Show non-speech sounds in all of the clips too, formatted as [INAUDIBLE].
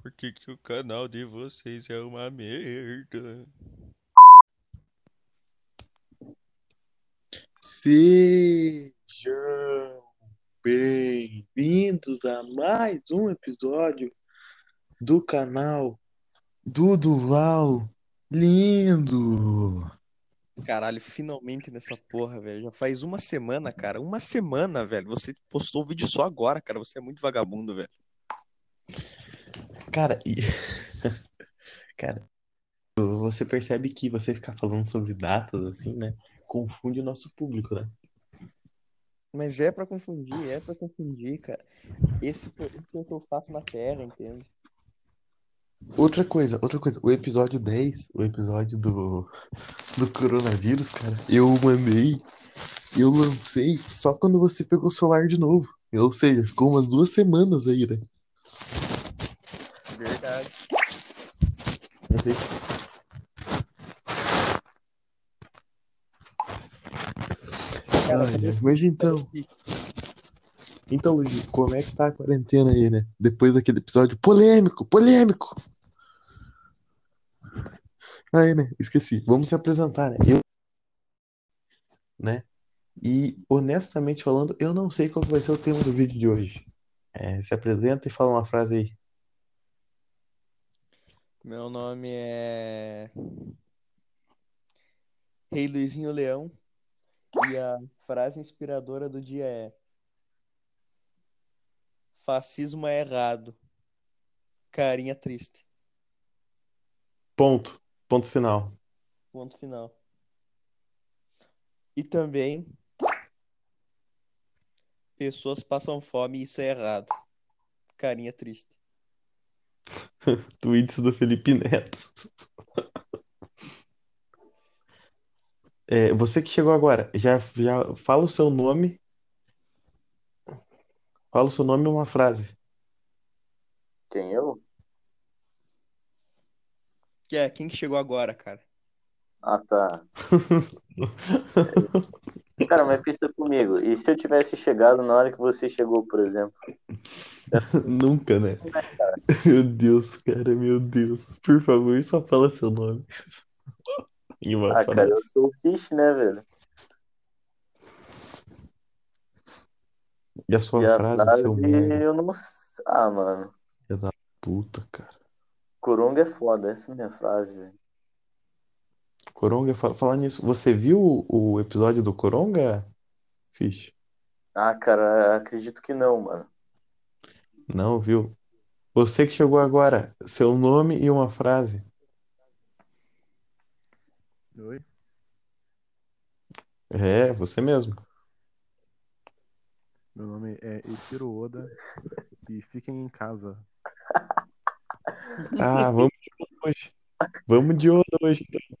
Por que, que o canal de vocês é uma merda? Sejam bem-vindos a mais um episódio do canal do Duval Lindo. Caralho, finalmente nessa porra, velho. Já faz uma semana, cara. Uma semana, velho. Você postou o vídeo só agora, cara. Você é muito vagabundo, velho. Cara, e... [LAUGHS] cara, você percebe que você ficar falando sobre datas assim, né? Confunde o nosso público, né? Mas é pra confundir, é pra confundir, cara. Esse, esse é o que eu faço na Terra, entende? Outra coisa, outra coisa, o episódio 10, o episódio do, do coronavírus, cara, eu mandei, eu lancei só quando você pegou o celular de novo. Ou seja, ficou umas duas semanas aí, né? Verdade. Não sei se- Cara, mas então, então, Luigi, como é que tá a quarentena aí, né? Depois daquele episódio polêmico, polêmico. Aí, né? Esqueci. Vamos se apresentar, né? Eu, né? E honestamente falando, eu não sei qual vai ser o tema do vídeo de hoje. É, se apresenta e fala uma frase aí. Meu nome é Rei Luizinho Leão e a frase inspiradora do dia é Fascismo é errado. Carinha triste. Ponto. Ponto final. Ponto final. E também pessoas passam fome e isso é errado. Carinha triste. [LAUGHS] Tweets do Felipe Neto. [LAUGHS] É, você que chegou agora, já, já fala o seu nome. Fala o seu nome e uma frase. Quem eu? Que é, quem que chegou agora, cara? Ah, tá. [LAUGHS] Cara, mas pensa comigo. E se eu tivesse chegado na hora que você chegou, por exemplo? Nunca, né? Meu Deus, cara, meu Deus. Por favor, só fala seu nome. E uma Ah, cara, frase. eu sou o Fish, né, velho? E a sua E a frase, seu frase, merda. eu não. s- Ah, mano. Filha da puta, cara. Coronga é foda, essa é a minha frase, velho. Coronga, fa- falar nisso, você viu o, o episódio do Coronga, Fish? Ah, cara, acredito que não, mano. Não, viu? Você que chegou agora, seu nome e uma frase. Oi? É, você mesmo. Meu nome é Eiichiro Oda e fiquem em casa. [LAUGHS] Ah, vamos de Oda hoje. Vamos de Oda hoje. então.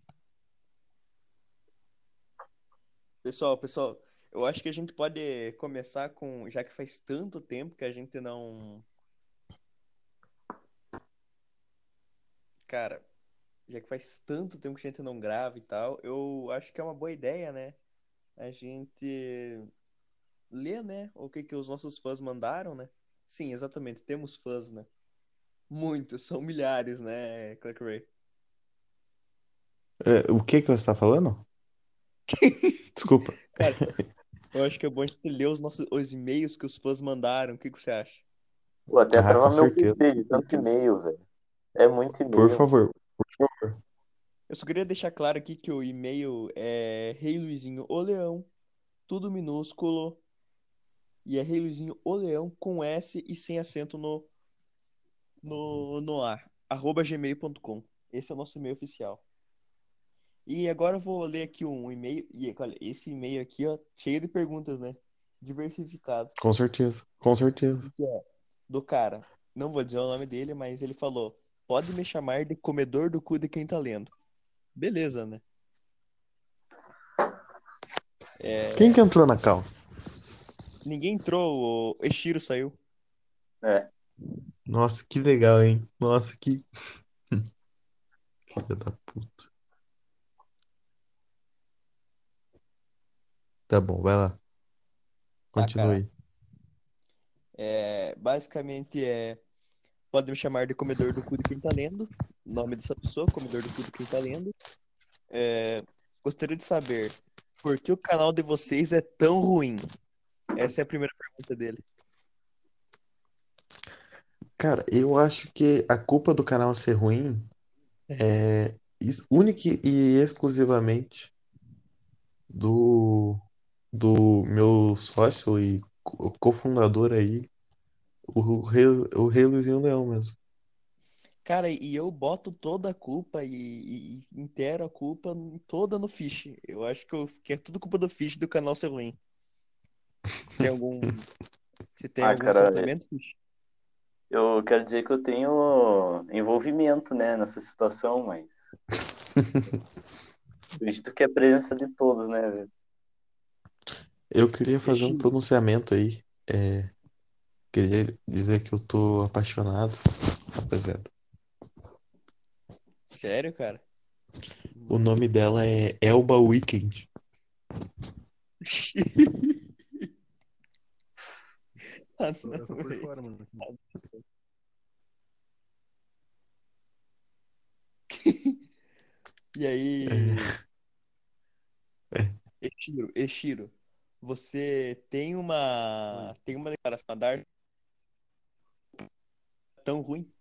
Pessoal, pessoal, eu acho que a gente pode começar com, já que faz tanto tempo que a gente não. Cara, já que faz tanto tempo que a gente não grava e tal, eu acho que é uma boa ideia, né? A gente ler, né, o que que os nossos fãs mandaram, né? Sim, exatamente, temos fãs, né? Muitos, são milhares, né, Clark Ray? É, o que que você está falando? [LAUGHS] Desculpa. Cara, eu acho que é bom a gente ler os nossos os e-mails que os fãs mandaram. O que que você acha? Vou até Ah, travar meu certeza. PC de tanto e-mail, velho. É muito Por e-mail. favor, por favor. Eu só queria deixar claro aqui que o e-mail é Rei Luizinho O Leão, tudo minúsculo, e é Rei Luizinho O Leão com S e sem acento no, no, no A, arroba gmail.com. Esse é o nosso e-mail oficial. E agora eu vou ler aqui um e-mail, e olha, esse e-mail aqui, ó, cheio de perguntas, né? Diversificado. Com certeza, com certeza. do cara. Não vou dizer o nome dele, mas ele falou: pode me chamar de comedor do cu de quem tá lendo. Beleza, né? É, Quem que entrou na cal? Ninguém entrou, o Eshiro saiu. É. Nossa, que legal, hein? Nossa, que. Filha da puta. Tá bom, vai lá. Tá, Continue aí. É, basicamente é. Pode me chamar de comedor do cu de quem tá lendo. Nome dessa pessoa, comedor do cu de quem tá lendo. É, gostaria de saber por que o canal de vocês é tão ruim? Essa é a primeira pergunta dele. Cara, eu acho que a culpa do canal ser ruim é is- única e exclusivamente do, do meu sócio e co- cofundador aí, o Rei, o Rei Luizinho Leão mesmo. Cara, e eu boto toda a culpa e, e, e inteiro a culpa toda no Fish. Eu acho que, eu- que é tudo culpa do Fish do canal ser ruim. Você tem algum. Você tem Ah, algum cara, Fish? Eu quero dizer que eu tenho envolvimento, né, nessa situação, mas [LAUGHS] acredito que é a presença de todos, né? velho? Eu queria fazer um pronunciamento aí. É, queria dizer que eu tô apaixonado, rapaziada. Sério, cara? O nome dela é Elba Weekend. [LAUGHS] Eu tô por fora, mano. [LAUGHS] E aí, É. Eshiro, Eshiro, você tem uma tem uma declaração a dar tão ruim?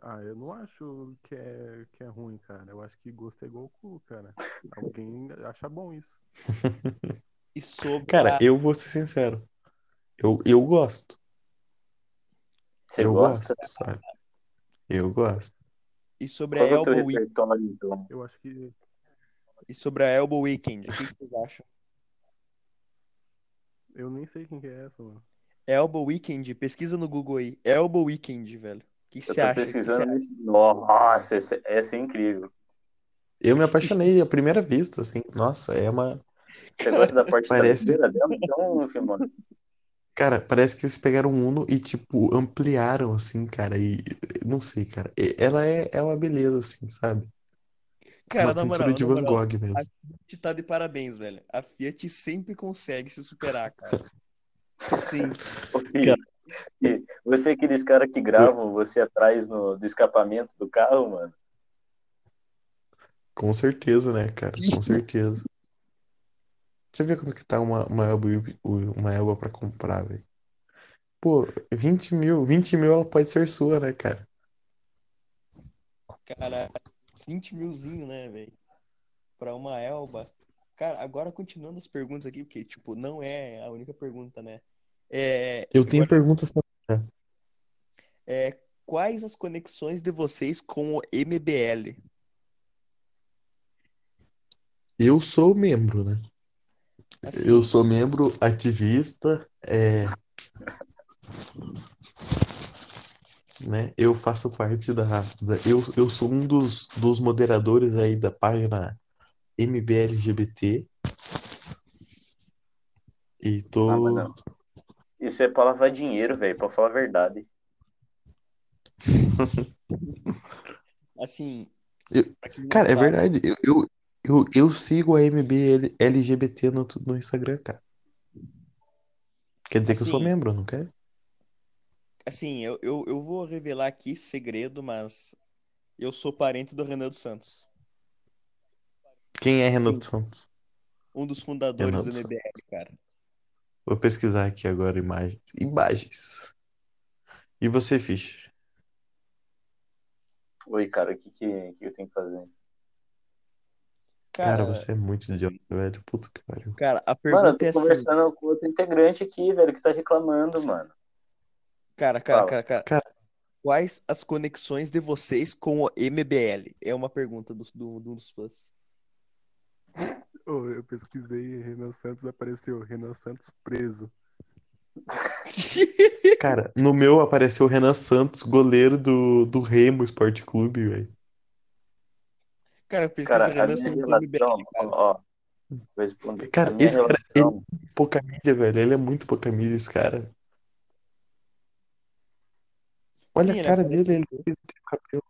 Ah, eu não acho que é, que é ruim, cara. Eu acho que gosto é igual o cu, cara. Alguém acha bom isso. [LAUGHS] E sobre Cara, a, eu vou ser sincero. Eu, eu gosto. Você Eu gosta? gosto, sabe? Eu gosto. e sobre a Qual é o teu Elbow Weekend, então? Eu acho que e sobre a Elbow Weekend, o que que vocês acham? eu nem sei quem que é essa, mano. Elbow Weekend, pesquisa no Google aí. Elbow Weekend, velho. O que que você acha? Que que pesquisando você nisso. Nossa, essa, essa é incrível. Eu me apaixonei à primeira vista, assim. Nossa, é uma. Você gosta da parte Parece- traseira dela? Então, Filmão, Cara, parece que eles pegaram um Uno e, tipo, ampliaram, assim, cara. E não sei, cara. E- Ela é, é uma beleza, assim, sabe? Cara, Uma na moral, de na Van moral, Gogh mesmo. Fiat tá de parabéns, velho. A Fiat sempre consegue se superar, cara. Sim. [LAUGHS] Você é aqueles caras que gravam você atrás no, do escapamento do carro, mano? Com certeza, né, cara? Com [LAUGHS] certeza. Deixa eu ver quanto que tá uma, uma Elba, uma Elba pra comprar, velho. Pô, 20 mil. 20 mil ela pode ser sua, né, cara? Cara, 20 milzinho, né, velho? Pra uma Elba. Cara, agora continuando as perguntas aqui, porque, tipo, não é a única pergunta, né? É, Eu tenho agora, perguntas também. é, quais as conexões de vocês com o MBL? Eu sou membro, né? Assim, Eu sou membro ativista, é, né? Eu faço parte da, da- eu, eu sou um dos, dos moderadores aí da página MBLGBT e Ah, tô mano, isso é pra lavar dinheiro, velho, pra falar a verdade. [LAUGHS] assim, Eu- não Cara, é sabe, verdade. Eu, eu, eu, eu sigo a MBLGBT no, no Instagram, cara. Quer dizer que eu sou Assim, membro, não quer? assim, eu, eu, eu vou revelar aqui segredo, mas eu sou parente do Renan dos Santos, Quem é Sim, Renato Santos? um dos fundadores do Renato Santos. MBL, cara. Vou pesquisar aqui agora imagens. Imagens. E você, Fish? Oi, cara, o que, que, que eu tenho que fazer? Cara, Cara, você é muito idiota, velho. Puta que pariu. cara, a Mano, eu pergunta tô é assim, conversando com outro integrante aqui, velho, que tá reclamando, mano. cara, cara, Fala. cara, cara, Cara, quais as conexões de vocês com o MBL? É uma pergunta do, do, do- dos fãs. Ô, eu pesquisei Renan Santos, apareceu Renan Santos preso. [LAUGHS] cara, no meu apareceu o Renan Santos, goleiro do, do Remo Esporte Clube, velho. Cara, pesquisa Cara, Renan Santos relação, MBL, cara. ó, vou responder. Cara, esse cara, relação, é pouca mídia, velho. Ele é muito pouca mídia, esse cara. Olha Sim, a ele cara dele, ele tem o cabelo.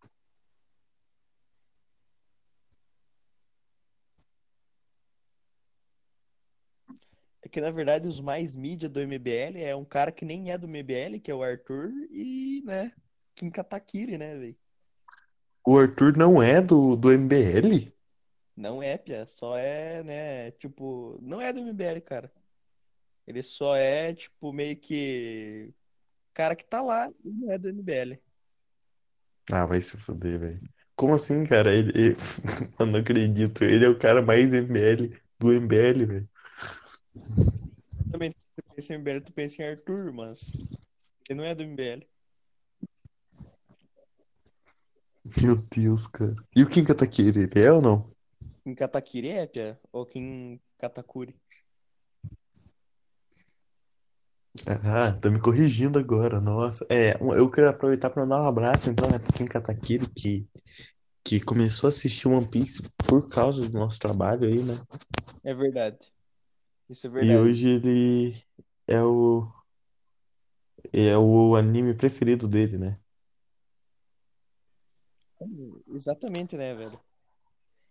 É que, na verdade, os mais mídia do MBL é um cara que nem é do MBL, que é o Arthur, e, né, Kim Kataguiri, né, velho? O Arthur não é do, do MBL? Não é, Pia, só é, né, tipo, não é do MBL, cara. Ele só é, tipo, meio que cara que tá lá e não é do MBL. Ah, vai se fuder, velho. Como assim, cara? Ele, ele- [LAUGHS] Eu não acredito. Ele é o cara mais MBL do MBL, velho. Também, se tu pensa em MBL, tu pensa em Arthur, mas ele não é do MBL. Meu Deus, cara. E o Kim Kataguiri, ele é ou não? Kim Kataguiri é, Pia? Ou Kim Katakuri? Ah, tá me corrigindo agora, nossa. É, eu quero aproveitar para mandar um abraço, então, né, pro Kim Kataguiri, que, que começou a assistir One Piece por causa do nosso trabalho aí, né? É verdade. Isso é E verdade. hoje ele é o, é o anime preferido dele, né? Exatamente, né, velho?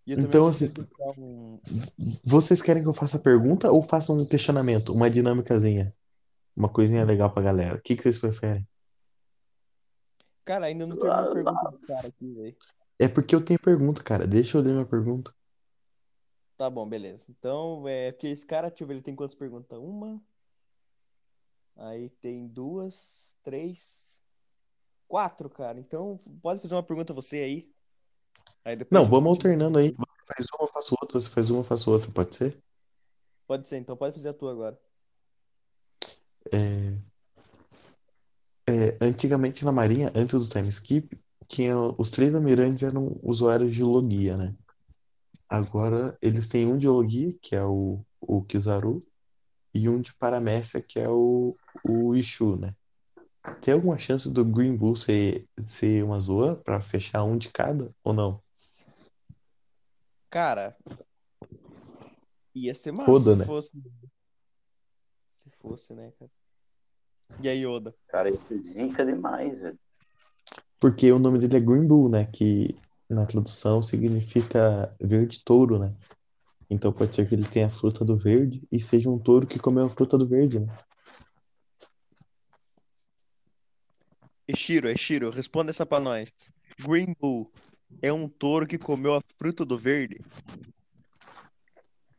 Então, assim, um... vocês querem que eu faça a pergunta ou faça um questionamento, uma dinâmicazinha? Uma coisinha legal pra galera. O que que vocês preferem? Cara, ainda não terminou a pergunta do cara aqui, velho. É porque eu tenho pergunta, cara. Deixa eu ler minha pergunta. Tá bom, beleza. Então, é porque esse cara, deixa eu ver, ele tem quantas perguntas? Uma. Aí tem duas, três, quatro, cara. Então, pode fazer uma pergunta você aí. Aí depois Não, vamos alternando aí. Faz uma, eu faço outra. Você faz uma, faço outra. Pode ser? Pode ser, então pode fazer a tua agora. É, é, antigamente na Marinha, antes do time skip, tinha, os três almirantes eram usuários de logia, né? Agora eles têm um de logia, que é o, o Kizaru, e um de paramécia, que é o, o Ishu, né? Tem alguma chance do Green Bull ser, ser uma zoa pra fechar um de cada ou não? Cara, ia ser massa Foda, se né? fosse. Se fosse, né, cara? E aí, Oda? Cara, isso é zica demais, velho. Porque o nome dele é Green Bull, né? Que na tradução significa verde touro, né? Então pode ser que ele tenha a fruta do verde e seja um touro que comeu a fruta do verde, né? Eshiro, Eshiro, responda essa pra nós. Green Bull é um touro que comeu a fruta do verde?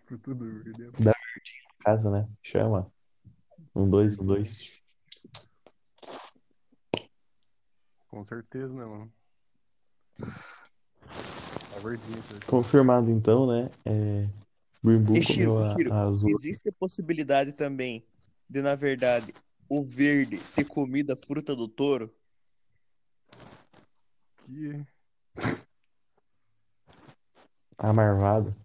Por tudo, ele é Casa, né? Chama. Um, dois, um, dois. Com certeza, né, mano? Tá verdinho, cara. Confirmado então, né? É... Green Bull Eshiro, comeu a, Eshiro, a azul. existe a possibilidade também de, na verdade, o verde ter comido a fruta do touro? Que... [LAUGHS] A marvada.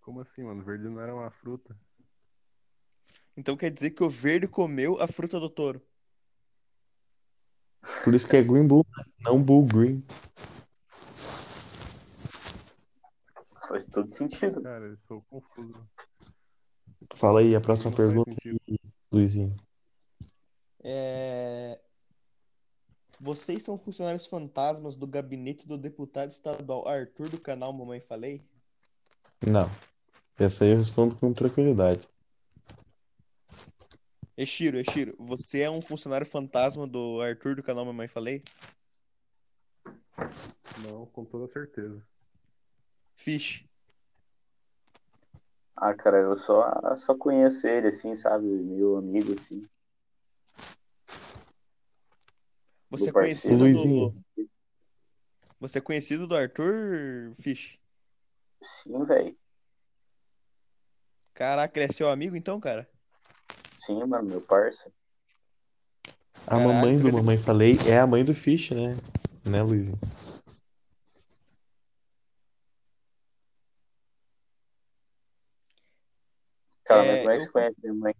Como assim, mano? Verde não era uma fruta. Então quer dizer que o verde comeu a fruta do touro. Por isso que é Green Bull, né? Não Bull Green. Faz todo sentido. Cara, eu sou confuso. Fala aí a próxima Não pergunta, sentido. Luizinho. É... Vocês são funcionários fantasmas do gabinete do deputado estadual Arthur do canal Mamãe Falei? Não. Essa aí eu respondo com tranquilidade. Eshiro, Eshiro, você é um funcionário fantasma do Arthur do canal Mamãe Falei? Não, com toda certeza. Fish, Ah, cara, eu só, só conheço ele, assim, sabe? Meu amigo, assim. você é conhecido Luizinho. do... Você é conhecido do Arthur, Fish? Sim, velho. Caraca, ele é seu amigo então, cara? Sim, mano, meu parça. A Caraca, mamãe do ter- Mamãe Falei é a mãe do Fish, né? Né, Luizinho? Cara, É, mas eu- conhece minha mãe?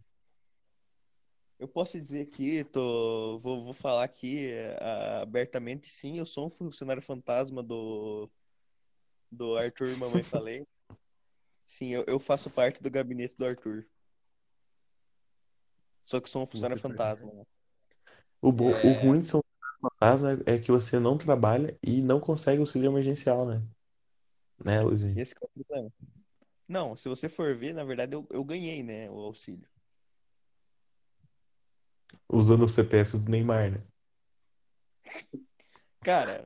Eu posso dizer aqui, tô, vou, vou falar aqui é, abertamente, sim, eu sou um funcionário fantasma do, do Arthur Mamãe [LAUGHS] Falei. Sim, eu, eu faço parte do gabinete do Arthur. Só que sou um funcionário fantasma. né? O, bo... É. o ruim de ser um fantasma é que você não trabalha e não consegue auxílio emergencial, né? Né, Luizinho? Esse é o problema. Não, se você for ver, na verdade eu, eu ganhei, né, o auxílio. Usando o CPF do Neymar, né? [LAUGHS] Cara,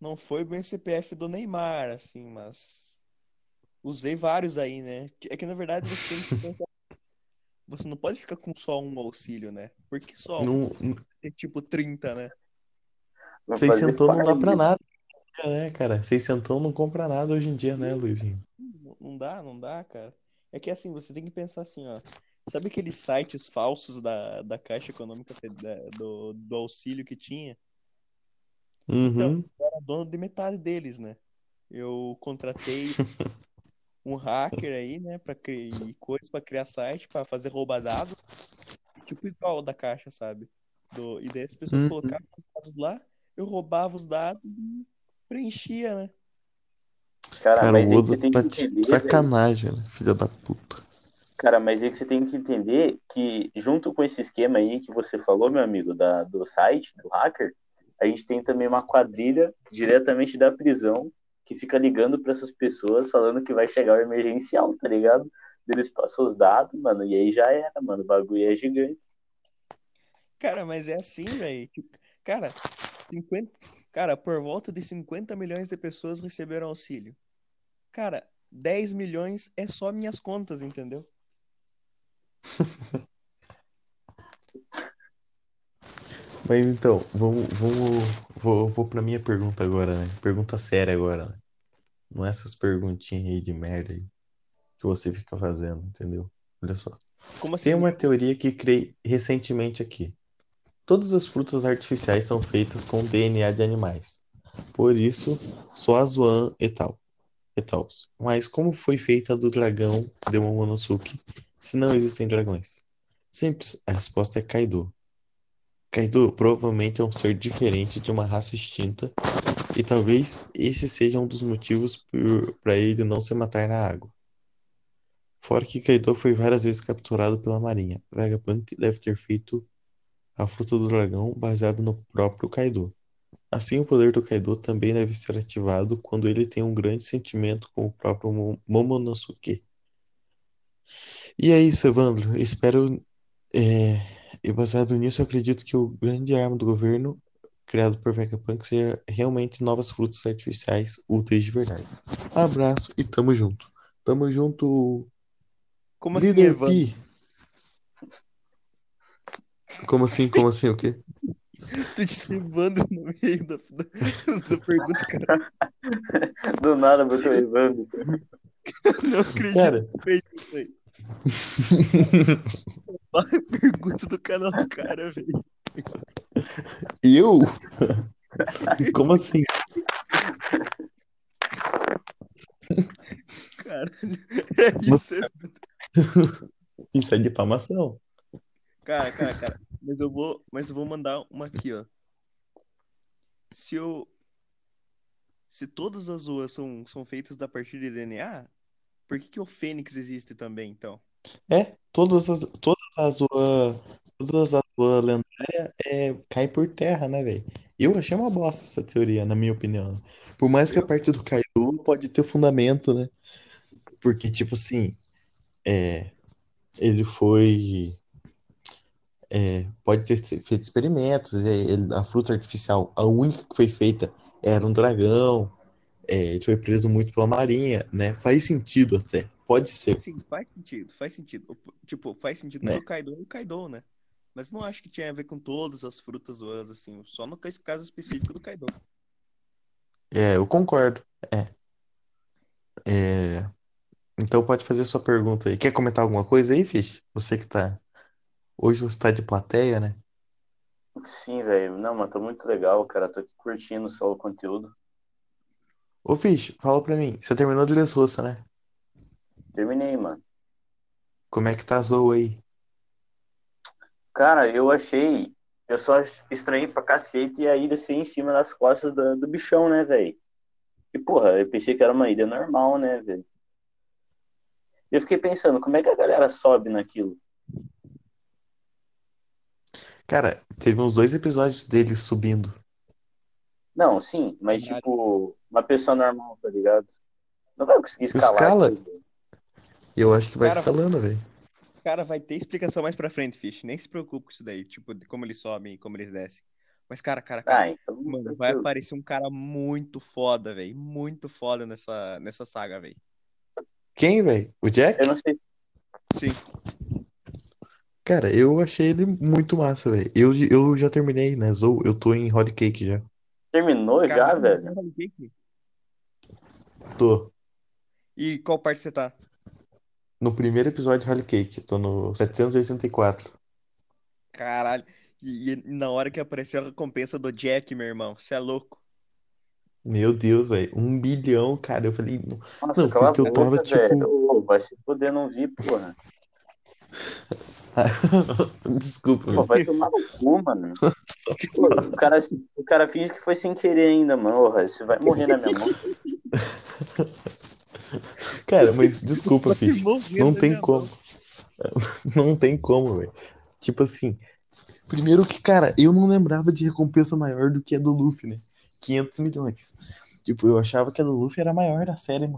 não foi bem o CPF do Neymar, assim, mas usei vários aí, né? É que na verdade você tem que pensar- [LAUGHS] Você não pode ficar com só um auxílio, né? Porque só um Não, tem tipo 30, né? Fazer seiscentão não dá pra nada, né, cara? Seiscentão não compra nada hoje em dia, né, Luizinho? Não- dá, não dá, cara. É que assim, você tem que pensar assim, ó. Sabe aqueles sites falsos da, da Caixa Econômica do, do auxílio que tinha? Uhum. Eu era dono de metade deles, né? Eu contratei um hacker aí, né, para criar coisas para criar site, para fazer roubar dados, tipo igual da Caixa, sabe? Do, e daí as pessoas Uhum. colocavam os dados lá, eu roubava os dados e preenchia, né? Cara, Cara, mas o Oda você tem tá que de entender, sacanagem, né? Filha da puta. Cara, mas aí que você tem que entender que, junto com esse esquema aí que você falou, meu amigo, da, do site, do hacker, a gente tem também uma quadrilha diretamente da prisão que fica ligando para essas pessoas falando que vai chegar o emergencial, tá ligado? Eles passam os dados, mano, e aí já era, mano. O bagulho é gigante. Cara, mas é assim, velho. Cara, 50, cara, por volta de 50 milhões de pessoas receberam auxílio. Cara, 10 milhões é só minhas contas, entendeu? [LAUGHS] Mas então, vamos, vamos, vou, vou pra minha pergunta agora, né? Pergunta séria agora, né? Não é essas perguntinhas aí de merda aí que você fica fazendo, entendeu? Olha só. Como assim? Tem uma teoria que criei recentemente aqui. Todas as frutas artificiais são feitas com DNA de animais. Por isso, só a Zoan e tal. E tal. Mas como foi feita do dragão de Momonosuke, se não existem dragões? Simples, a resposta é Kaido. Kaido provavelmente é um ser diferente de uma raça extinta, e talvez esse seja um dos motivos para ele não se matar na água. Fora que Kaido foi várias vezes capturado pela marinha. Vegapunk deve ter feito a fruta do dragão baseada no próprio Kaido. Assim, o poder do Kaido também deve ser ativado quando ele tem um grande sentimento com o próprio Mo- Momonosuke. E é isso, Evandro. Espero. é, E baseado nisso, acredito que o grande arma do governo, criado por Vegapunk, seja realmente novas frutas artificiais úteis de verdade. Abraço e tamo junto. Tamo junto, Como assim, Evandro? Como assim? Como assim? O quê? [LAUGHS] Tu disse Evandro no meio da, da, da pergunta, cara. [LAUGHS] Do nada botou Evandro. Não acredito Cara. que fez isso aí. [LAUGHS] Pergunta do canal do cara, velho. Eu? Como assim? Caralho. É isso, é... Isso é difamação. Cara, cara, cara. Mas eu vou, mas eu vou mandar uma aqui, ó. Se eu. Se todas as ruas são, são feitas da partir de DNA, por que, que o Fênix existe também, então? É, todas as, todas as zoas, todas as zoas lendárias é, cai por terra, né, velho? Eu achei uma bosta essa teoria, na minha opinião. Por mais que a parte do Kaido pode ter fundamento, né? Porque, tipo assim, é, ele foi. É, pode ter feito experimentos, é, a fruta artificial, a única que foi feita era um dragão, é, ele foi preso muito pela marinha, né? Faz sentido até, pode ser. Sim, faz sentido, faz sentido. Tipo, faz sentido Né? pro Kaido e o Kaido, né? Mas não acho que tinha a ver com todas as frutas do assim, só no cas- caso específico do Kaido. É, eu concordo. É. É, Então pode fazer sua pergunta aí. Quer comentar alguma coisa aí, Fish? Você que tá. Hoje você tá de plateia, né? Sim, velho. Não, mas tô muito legal, cara. Tô aqui curtindo só o conteúdo. Ô, Fish, fala pra mim. Você terminou de Dressrosa, né? Terminei, mano. Como é que tá a Zoe aí? Cara, eu achei. Eu só estranhei pra cacete e a ilha ser em cima das costas do, do bichão, né, velho? E, porra, eu pensei que era uma ilha normal, né, velho? Eu fiquei pensando, como é que a galera sobe naquilo? Cara, teve uns dois episódios dele subindo. Não, sim, mas tipo, uma pessoa normal, tá ligado? Não vai conseguir escalar. Escala? Eu acho que vai Cara, escalando, velho. Cara, vai ter explicação mais pra frente, Fish. Nem se preocupe com isso daí. Tipo, de como eles sobem e como eles descem. Mas, cara, cara, cara. Ah, então. Mano, vai aparecer um cara muito foda, velho. Muito foda nessa, nessa saga, velho. Quem, velho? O Jack? Eu não sei. Sim. Cara, eu achei ele muito massa, velho. Eu, eu já terminei, né? Zou, eu tô em Holy Cake já. Terminou já, velho? Holy Cake? Tô. E qual parte você tá? No primeiro episódio de Holy Cake. Tô no 784. Caralho. E, e na hora que apareceu a recompensa do Jack, meu irmão, você é louco. Meu Deus, velho. Um bilhão, cara. Eu falei. não- Nossa, Não, porque eu tava, boca, tipo-. Ô, vai se poder não vir, porra. [LAUGHS] Desculpa, Pô, vai tomar no cu, mano. Pô, o, cara, o cara finge que foi sem querer ainda, mano. Você vai morrer na minha mão. [LAUGHS] Cara, mas desculpa. Morrendo Não tem como. [LAUGHS] Não tem como, velho. Tipo assim. Primeiro que, cara, eu não lembrava de recompensa maior do que a do Luffy, né? 500 milhões. Tipo, eu achava que a do Luffy era a maior da série né?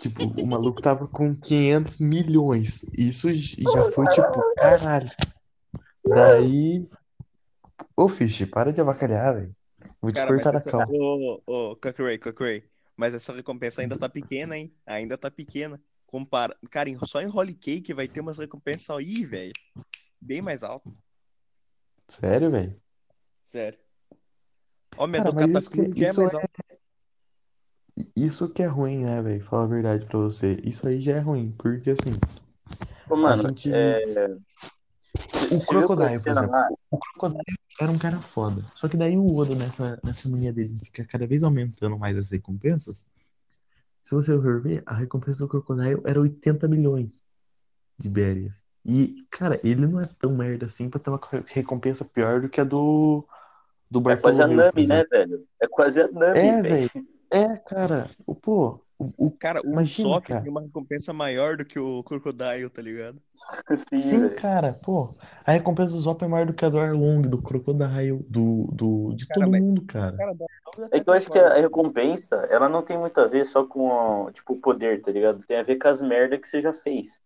Tipo, o maluco tava com 500 milhões. Isso já foi tipo, caralho. Daí. Ô, Fish, para de avacalhar, velho. Vou te Cara, cortar a essa... calma. Ô, ô, Cockeray. Mas essa recompensa ainda tá pequena, hein? Ainda tá pequena. Compara... Cara, só em Holy Cake vai ter umas recompensas aí, velho. Bem mais alto. Sério, velho? Sério. Ó, minha Cara, do mas isso que- é isso mais é- alto. Isso que é ruim, né, velho? Falar a verdade pra você. Isso aí já é ruim, porque assim, Ô, mano, gente- é... o Crocodile, por exemplo, lá? o Crocodile era um cara foda. Só que daí o Oda, nessa, nessa mania dele, fica cada vez aumentando mais as recompensas. Se você for ver, a recompensa do Crocodile era 80 milhões de Bérias. E, cara, ele não é tão merda assim pra ter uma recompensa pior do que a do, do É quase a Nami, né, velho? É quase a Nami, É, velho. [LAUGHS] É, cara, o, pô, o, o- Cara, o Imagina, cara. tem uma recompensa maior do que o Crocodile, tá ligado? Sim, Sim, cara, pô, a recompensa do Zop é maior do que a do Arlong, do Crocodile, do, do, de Cara, todo mas- mundo, cara. Cara, É que eu acho que a recompensa, ela não tem muito a ver só com, tipo, o poder, tá ligado? Tem a ver com as merdas que você já fez.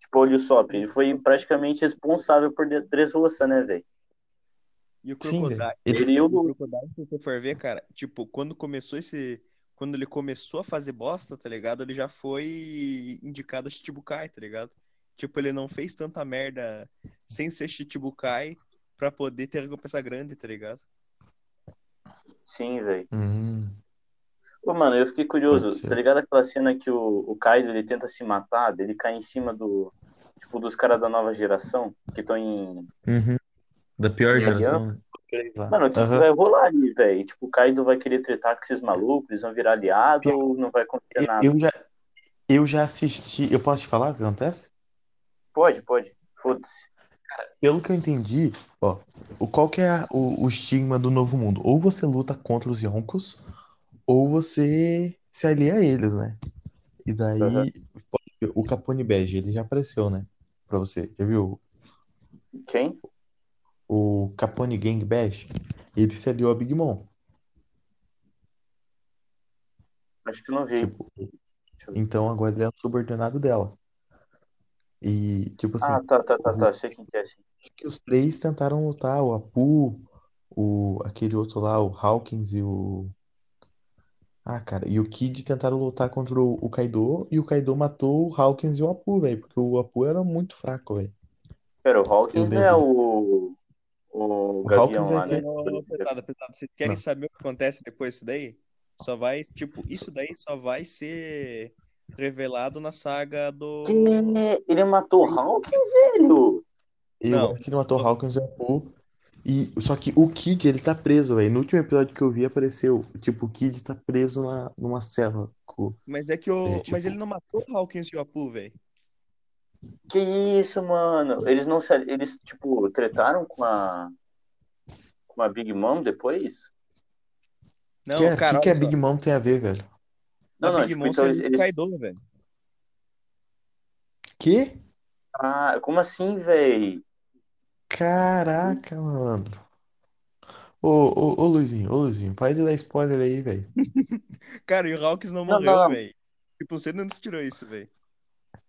Tipo, olha o Sop, ele foi praticamente responsável por Dressrosa, né, velho? E o Sim, Crocodile, velho. Ele e o. Crocodile, se você for ver, cara, tipo, quando começou esse. Quando ele começou a fazer bosta, tá ligado? Ele já foi indicado a Shichibukai, tá ligado? Tipo, ele não fez tanta merda sem ser Shichibukai pra poder ter recompensa grande, tá ligado? Sim, velho. Hum, Pô, mano, eu fiquei curioso, tá ligado aquela cena que o, o Kaido, ele tenta se matar, ele cai em cima do, tipo, dos caras da nova geração, que estão em... uhum. Da pior geração. né? Mano, o que, que Aham. vai rolar ali, velho? Tipo, o Kaido vai querer tretar com esses malucos, eles vão virar aliado ou não vai acontecer Eu, nada? eu já, eu já assisti. Eu posso te falar o que acontece? Pode, pode. Foda-se. Pelo que eu entendi, ó, o, qual que é a- o, o estigma do novo mundo? Ou você luta contra os Yonkos, ou você se alia a eles, né? E daí, ver, o Capone Bege, ele já apareceu, né? Pra você, já viu? Quem? O Capone Gang Bash, ele se aliou a Big Mom. Acho que não vi. Tipo, então agora ele é o subordinado dela. E, tipo assim, Ah, tá, tá, tá, tá. Sei quem que é, acho que os três tentaram lutar, o Apu, o, aquele outro lá, o Hawkins e o. Ah, cara, e o Kid tentaram lutar contra o, o Kaido, e o Kaido matou o Hawkins e o Apu, velho, porque o Apu era muito fraco, velho. Pera, o Hawkins é o. O O Gavião Hawkins é lá, né? pesado, pesado, vocês querem Não. saber o que acontece depois disso daí? Só vai, tipo, isso daí só vai ser revelado na saga do. Que? Ele matou o Hawkins, velho? Eu Não. acho que ele matou o Hawkins e o Apu. E, só que o Kid, ele tá preso, velho. No último episódio que eu vi, apareceu. Tipo, o Kid tá preso na, numa cela. com- Mas é que o. É, tipo- Mas ele não matou o Hawkins e o Apu, velho. Que isso, mano? Eles não se. Eles, tipo, tretaram com a. Com a Big Mom depois? Não, que, é- cara, que, que a olha só. Big Mom tem a ver, velho? Não, a não, Big tipo, Mom então eles. seria o eles... Kaido, velho. Que? Ah, como assim, velho? Caraca, mano. Ô, ô, ô, Luizinho, ô, Luizinho, para de dar spoiler aí, velho. [LAUGHS] Cara, e o Hawks não Não, morreu, velho. Tipo, você não tirou isso, velho.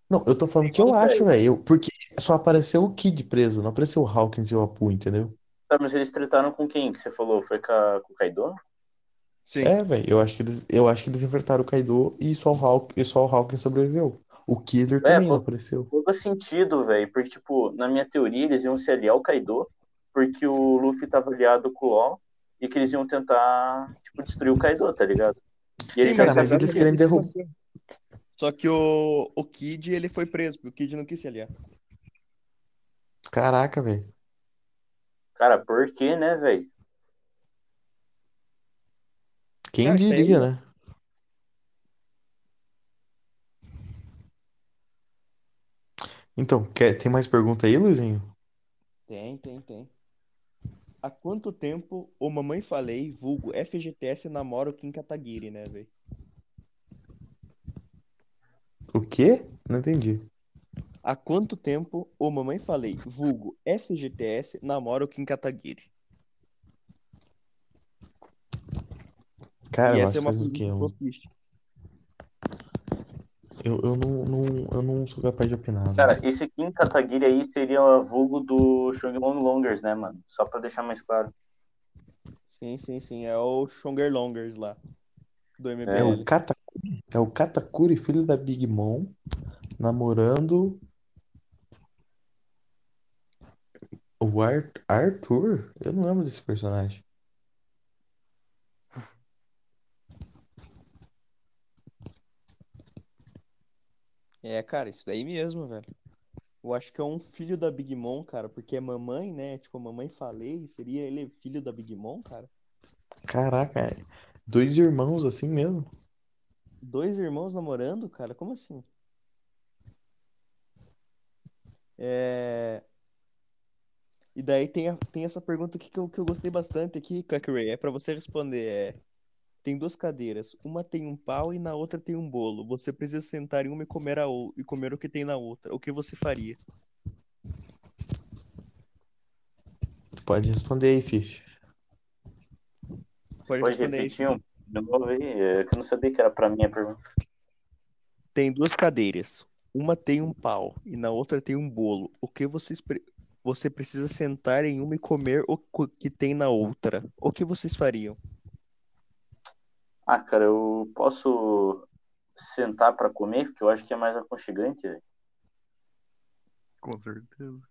Não, eu tô falando que eu acho, velho. velho. Porque só apareceu o Kid preso, não apareceu o Hawkins e o Apu, entendeu? Tá, mas eles tretaram com quem que você falou? Foi com, a- com o Kaido? Sim. É, velho, eu acho que eles, eu acho que eles enfrentaram o Kaido e só o Hawk, e só o Hawkins sobreviveu. O Killer também não pô. apareceu. Todo sentido, velho. Porque, tipo, na minha teoria, eles iam se aliar ao Kaido, porque o Luffy tava aliado com o Law e que eles iam tentar, tipo, destruir o Kaido, tá ligado? E eles Sim, cara, mas eles querem derrubar. Só que o, o Kid, ele foi preso, porque o Kid não quis se aliar. Caraca, velho. Cara, por quê, né, velho? Quem Cara, diria, né? Então, quer, tem mais pergunta aí, Luizinho? Tem, tem, tem. Há quanto tempo o Mamãe Falei, vulgo FGTS, namora o Kim Kataguiri, né, velho? O quê? Não entendi. Há quanto tempo o Mamãe Falei, vulgo FGTS, namora o Kim Kataguiri? Cara, e eu essa é uma que? Um- pro Fish. Eu, eu não, não, eu não sou capaz de opinar. né? Cara, esse Kim Kataguiri aí seria o vulgo do Shogun Longers, né, mano? Só pra deixar mais claro. Sim, sim, sim. É o Shonger Longers lá. Do É MBL. o Katakuri, é o Katakuri, filho da Big Mom, namorando o Ar- Arthur? Eu não lembro desse personagem. É, cara, isso daí mesmo, velho. Eu acho que é um filho da Big Mom, cara, porque é mamãe, né? Tipo, mamãe falei, seria ele filho da Big Mom, cara? Caraca, é dois irmãos assim mesmo. Dois irmãos namorando, cara? Como assim? É... E daí tem, a- tem essa pergunta aqui que eu, que eu gostei bastante aqui, Kakuray. É pra você responder. É... Tem duas cadeiras. Uma tem um pau e na outra tem um bolo. Você precisa sentar em uma e comer, a ou... e comer o que tem na outra. O que você faria? Tu pode responder aí, Fish. Pode Pode responder aí. repetir um de novo aí? É eu não sabia que era pra mim a pergunta. Tem duas cadeiras. Uma tem um pau e na outra tem um bolo. O que vocês pre- você precisa sentar em uma e comer o que tem na outra? O que vocês fariam? Ah, cara, eu posso sentar pra comer, porque eu acho que é mais aconchegante, velho. Com certeza.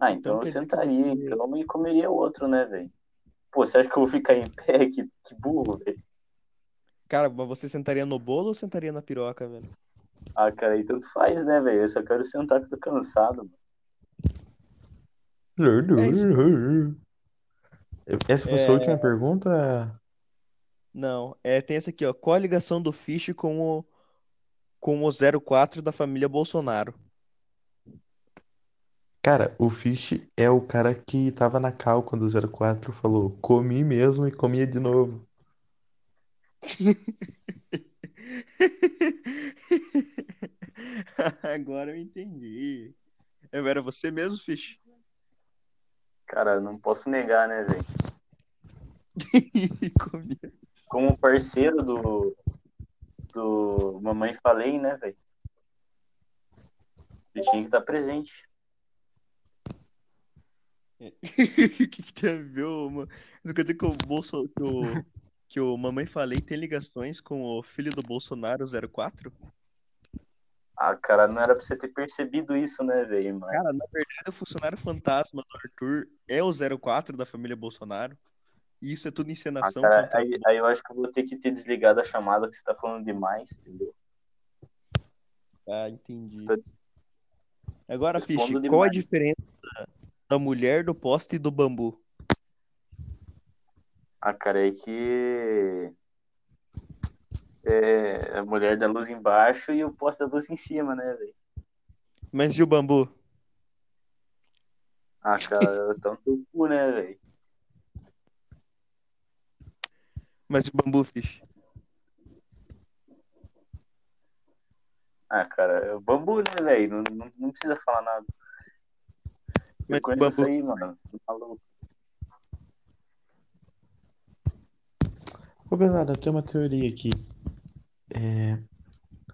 Ah, então, Então eu sentaria, então, e comeria outro, né, velho? Pô, você acha que eu vou ficar em pé? [LAUGHS] Que, que burro, velho. Cara, mas você sentaria no bolo ou sentaria na piroca, velho? Ah, cara, aí tanto faz, né, velho? Eu só quero sentar que eu tô cansado, mano. É. Essa foi a sua última pergunta? Não, é, tem essa aqui, ó. Qual a ligação do Fish com o com o 04 da família Bolsonaro? Cara, o Fish é o cara que tava na cal quando o 04 falou comi mesmo e comia de novo. [LAUGHS] Agora eu entendi. É, Era você mesmo, Fish? Cara, não posso negar, né, velho? [LAUGHS] Como parceiro do, do Mamãe Falei, né, velho? Ele tinha que estar presente. [LAUGHS] O que, que tem a ver, mano? Quer dizer que o Bolso... que o... que o Mamãe Falei tem ligações com o filho do Bolsonaro 04? Ah, cara, não era pra você ter percebido isso, né, velho? Mas... Cara, na verdade, o funcionário fantasma do Arthur é o 04 da família Bolsonaro. E isso é tudo Ah, encenação cara, contra... aí, aí eu acho que eu vou ter que ter desligado a chamada que você tá falando demais, entendeu? Ah, entendi. Tá- Agora, Fish, qual a diferença da mulher do poste e do bambu? Ah, cara, é que. É a mulher da luz embaixo e o poste da luz em cima, né, velho? Mas e o bambu? Ah, cara, [LAUGHS] tá no teu cu, né, velho? Mas e o bambu, Fish? Ah, cara, é o bambu, né, velho? Não, não, não precisa falar nada. Mas Eu conheço bambu- isso aí, mano. Você tá maluco. Ô, pesada, tem uma teoria aqui. É,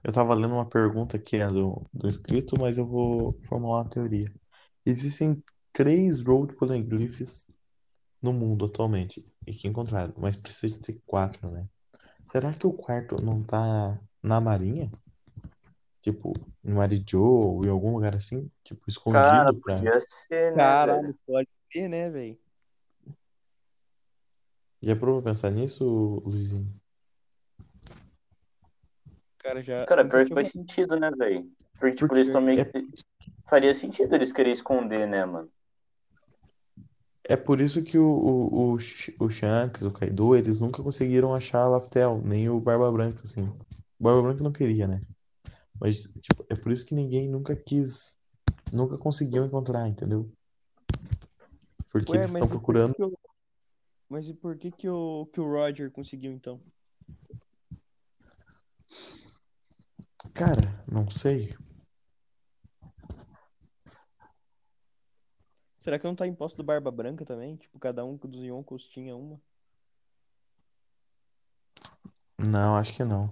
eu tava lendo uma pergunta que é do, do inscrito, mas eu vou formular uma teoria. Existem três road poneglyphs no mundo atualmente, e que encontraram, mas precisa ter quatro, né? Será que o quarto não tá na marinha? Tipo, em Marijô ou em algum lugar assim? Tipo, Cara, escondido pra. podia ser, né, velho? Pode ter, né, velho? Já provou pensar nisso, Luizinho? Cara, já. Cara, pior que faz sentido, né, velho? Porque, tipo, Porque eles meio é. Faria sentido eles quererem esconder, né, mano? é por isso que o, o, o, o Shanks, o Kaido, eles nunca conseguiram achar a Laftel, nem o Barba Branca, assim. O Barba Branca não queria, né? Mas, tipo, é por isso que ninguém nunca quis, nunca conseguiu encontrar, entendeu? Porque Ué, eles estão procurando. que o... Mas e por que que o, que o Roger conseguiu, então? Cara, não sei. Será que não tá imposto do Barba Branca também? Tipo, cada um dos Yonkos tinha uma. Não, acho que não.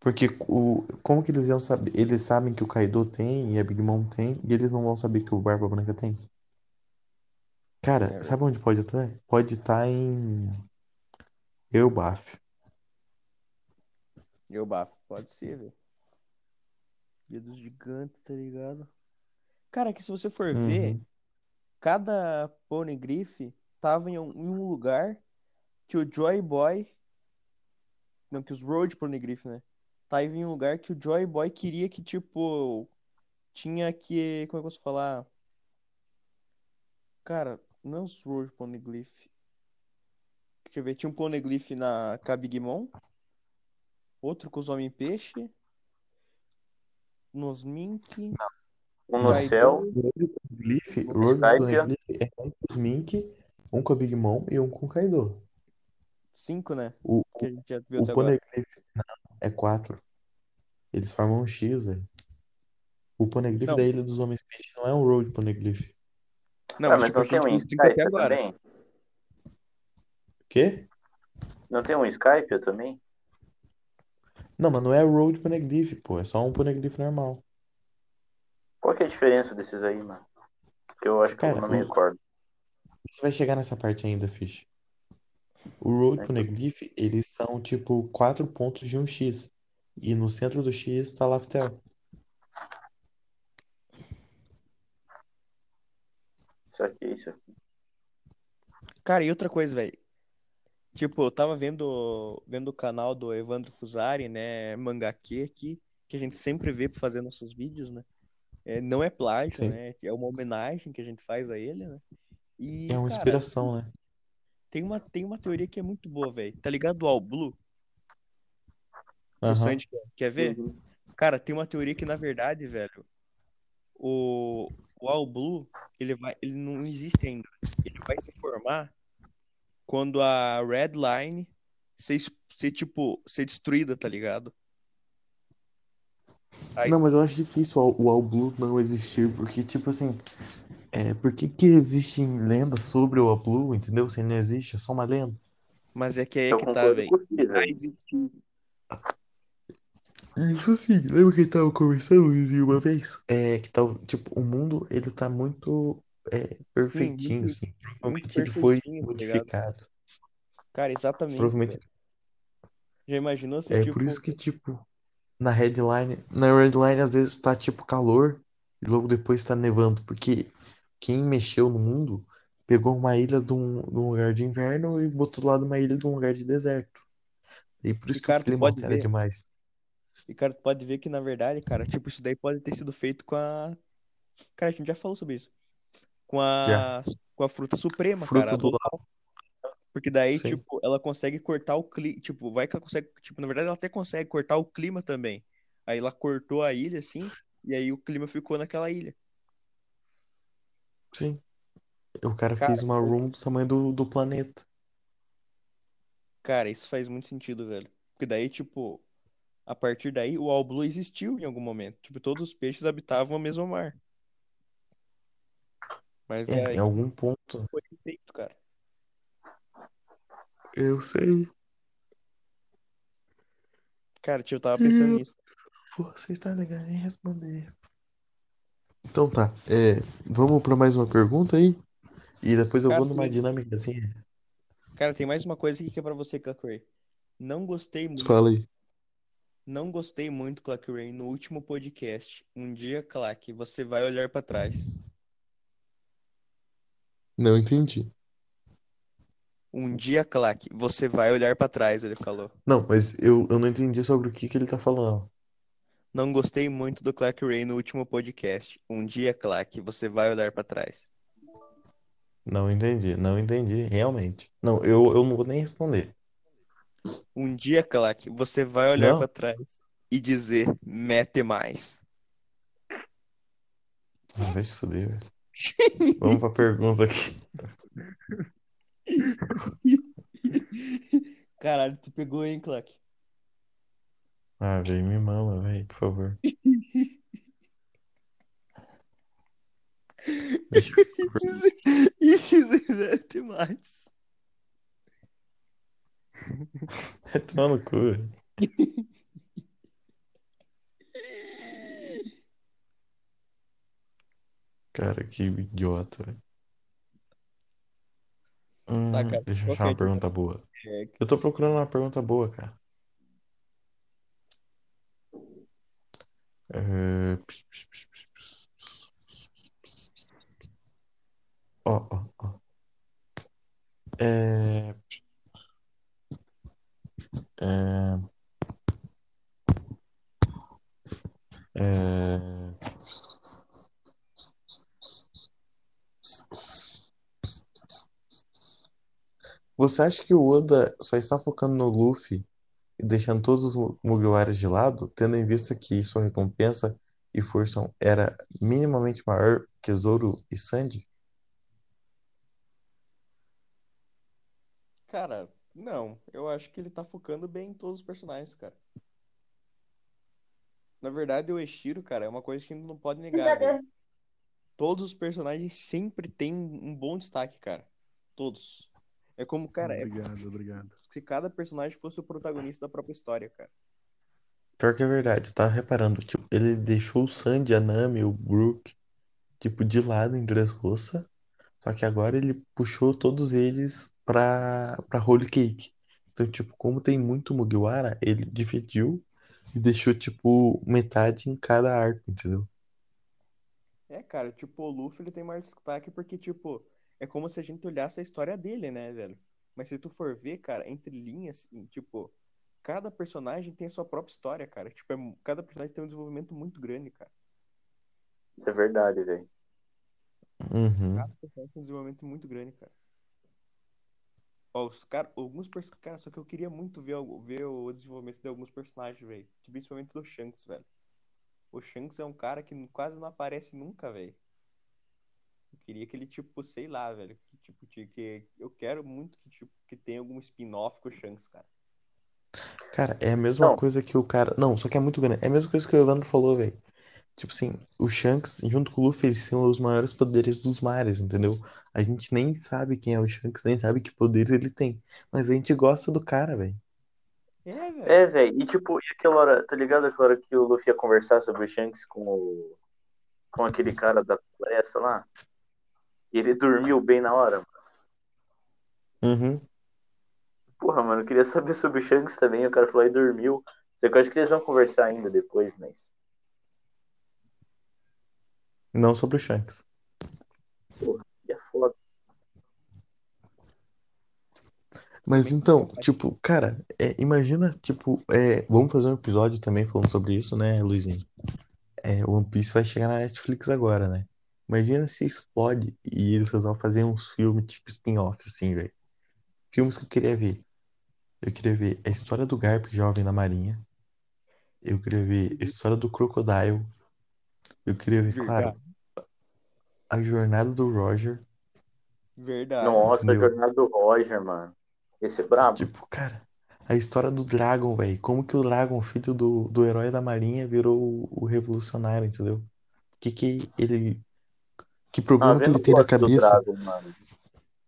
Porque o, como que eles iam saber? Eles sabem que o Kaido tem e a Big Mom tem, e eles não vão saber que o Barba Branca tem. Cara, É, sabe onde pode estar? Pode estar em Elbaf. Eu bafo. Pode ser, velho. Dia dos gigantes, tá ligado? Cara, que se você for ver, Uhum. cada Poneglyph tava em um, em um lugar que o Joy Boy. Não, que os Road Poneglyph, né? Tava em um lugar que o Joy Boy queria que, tipo. Tinha que. Como é que eu posso falar? Cara, não os Road Poneglyph. Deixa eu ver, tinha um Poneglyph na Kabigmon. Outro com os Homem-Peixe. Nos Mink. Um no céu, um Road Skype, Poneglyph é um com os Mink, um com a Big Mom e um com o Kaido. Cinco, né? O, Que a gente já viu o até. Poneglyph não, é quatro. Eles formam um X, velho. O Poneglyph Não. da Ilha dos Homens Peixe não é um Road Poneglyph. Não, ah, mas tipo, a não tem um Skype agora. também? Quê? Não tem um Skype também? Não, mas não é Road Poneglyph, pô. É só um Poneglyph normal. Qual que é a diferença desses aí, mano? Porque eu acho que Cara, eu não me recordo. Você vai chegar nessa parte ainda, Fish. O Road É. Poneglyph, eles são tipo quatro pontos de um X. E no centro do X tá Laftel. Isso aqui, isso aqui. Cara, e outra coisa, velho. Tipo, eu tava vendo, vendo o canal do Evandro Fusari, né? Mangaque aqui, que a gente sempre vê pra fazer nossos vídeos, né? É, não é plágio, Sim. né? É uma homenagem que a gente faz a ele, né? E, É uma cara, inspiração, né? tem uma, tem uma teoria que é muito boa, velho. Tá ligado ao Blue? O Aham. Sandy quer, quer ver? Uhum. Cara, tem uma teoria que, na verdade, velho, o, o All Blue, ele vai, ele não existe ainda. Ele vai se formar quando a Red Line ser, ser, tipo, ser destruída, tá ligado? Aí- Não, mas eu acho difícil o o All Blue não existir, porque, tipo assim, é, por que que existem lendas sobre o All Blue, entendeu? Se não existe, é só uma lenda. Mas é que aí é que tá, velho. Isso sim, lembra que a gente tava conversando, uma vez? É, que tal, tipo, o mundo, ele tá muito é, perfeitinho, muito- assim. Provavelmente ele foi tá modificado. Cara, exatamente, Provavelmente velho. Já imaginou se, É tipo, por isso que, tipo, na headline, na headline às vezes tá tipo calor e logo depois tá nevando, porque quem mexeu no mundo pegou uma ilha de um, de um lugar de inverno e botou do lado uma ilha de um lugar de deserto. E por isso E, que cara, o tu clima altera ver. demais. E, cara, tu pode ver que, na verdade, cara, tipo, isso daí pode ter sido feito com a. Cara, a gente já falou sobre isso. Com a. Com a fruta suprema, Fruta cara, do total. Porque daí, Sim. tipo, ela consegue cortar o clima. Tipo, vai que ela consegue. Tipo, na verdade, ela até consegue cortar o clima também. Aí ela cortou a ilha, assim, e aí o clima ficou naquela ilha. Sim. O cara Cara, fez uma room do tamanho do, do planeta. Cara, isso faz muito sentido, velho. Porque daí, tipo, a partir daí, o All Blue existiu em algum momento. Tipo, todos os peixes habitavam o mesmo mar. Mas É, aí em algum ponto. foi feito, cara. Eu sei. Cara, tio, eu tava pensando nisso. Você está ligado em responder. Então tá. É, vamos pra mais uma pergunta aí? E depois eu Cara, vou numa tem- dinâmica assim. Cara, tem mais uma coisa aqui que é pra você, Clark Ray. Não gostei muito. Fala aí. Não gostei muito, Clark Ray, no último podcast. Um dia, Clark, você vai olhar pra trás. Não entendi. Um dia, Clark, você vai olhar pra trás, ele falou. Não, mas eu, eu não entendi sobre o que, que ele tá falando. Não gostei muito do Clark Ray no último podcast. Um dia, Clark, você vai olhar pra trás. Não entendi, não entendi, realmente. Não, eu, eu não vou nem responder. Um dia, Clark, você vai olhar Não. pra trás e dizer: mete mais. Ah, vai se fuder, velho. Vamos pra pergunta aqui. Caralho, tu pegou, hein, Clark? Ah, velho, me mama, velho, por favor. Deixa eu- E dizer, e dizer mete mais. Vai tomar no cu, Cara, que idiota, velho. Hum, Tá, cara, deixa eu achar que é uma pergunta boa. É, Eu tô procurando uma pergunta boa, cara. É, Ó, ó, ó. É... É... É... Você acha que o Oda só está focando no Luffy e deixando todos os Mu- Mugiwaras de lado, tendo em vista que sua recompensa e força era minimamente maior que Zoro e Sandy? Cara, não. Eu acho que ele tá focando bem em todos os personagens, cara. Na verdade, o Eshiro, cara, é uma coisa que a gente não pode negar, velho. Todos os personagens sempre têm um bom destaque, cara. Todos. É como, cara, é Obrigado, [LAUGHS] obrigado. se cada personagem fosse o protagonista da própria história, cara. Pior que é verdade, eu tava reparando, tipo, ele deixou o Sandy, a Nami, o Brook, tipo, de lado em Dressrosa, só que agora ele puxou todos eles pra, pra Holy Cake. Então, tipo, como tem muito Mugiwara, ele dividiu e deixou, tipo, metade em cada arco, entendeu? É, cara, tipo, o Luffy ele tem mais destaque porque, tipo, é como se a gente olhasse a história dele, né, velho? Mas se tu for ver, cara, entre linhas, tipo, cada personagem tem a sua própria história, cara. Tipo, é cada personagem tem um desenvolvimento muito grande, cara. Isso é verdade, velho. Uhum. Cada personagem tem um desenvolvimento muito grande, cara. Ó, os cara, alguns personagens. Cara, só que eu queria muito ver, ver o desenvolvimento de alguns personagens, velho. Tipo, Principalmente do Shanks, velho. O Shanks é um cara que quase não aparece nunca, velho. Eu queria que ele, tipo, sei lá, velho. Que, tipo, que, que eu quero muito que, tipo, que tenha algum spin-off com o Shanks, cara. Cara, é a mesma Não. coisa que o cara. Não, só que é muito grande. É a mesma coisa que o Evandro falou, velho. Tipo assim, o Shanks, junto com o Luffy, eles são os maiores poderes dos mares, entendeu? A gente nem sabe quem é o Shanks, nem sabe que poderes ele tem. Mas a gente gosta do cara, velho. É, velho. É, velho. E tipo, e aquela hora, tá ligado aquela hora que o Luffy ia conversar sobre o Shanks com o. com aquele cara da floresta lá? E ele dormiu bem na hora. Uhum. Porra, mano, eu queria saber sobre o Shanks também. O cara falou e dormiu. Só que eu acho que eles vão conversar ainda depois, mas. Não sobre o Shanks. E é foda. Mas então, tipo, cara, é, imagina, tipo, é, vamos fazer um episódio também falando sobre isso, né, Luizinho? É, One Piece vai chegar na Netflix agora, né? Imagina se explode e eles vão fazer uns filmes tipo spin-off, assim, velho. Filmes que eu queria ver. Eu queria ver a história do Garp jovem na Marinha. Eu queria ver a história do Crocodile. Eu queria ver, claro, a jornada do Roger. Verdade. Nossa, a entendeu? jornada do Roger, mano. Esse é brabo. Tipo, cara, a história do Dragon, velho. Como que o Dragon, filho do, do herói da Marinha, virou o, o revolucionário, entendeu? O que que ele. Que Ah, problema que eu ele tem na cabeça? Dragon, mano.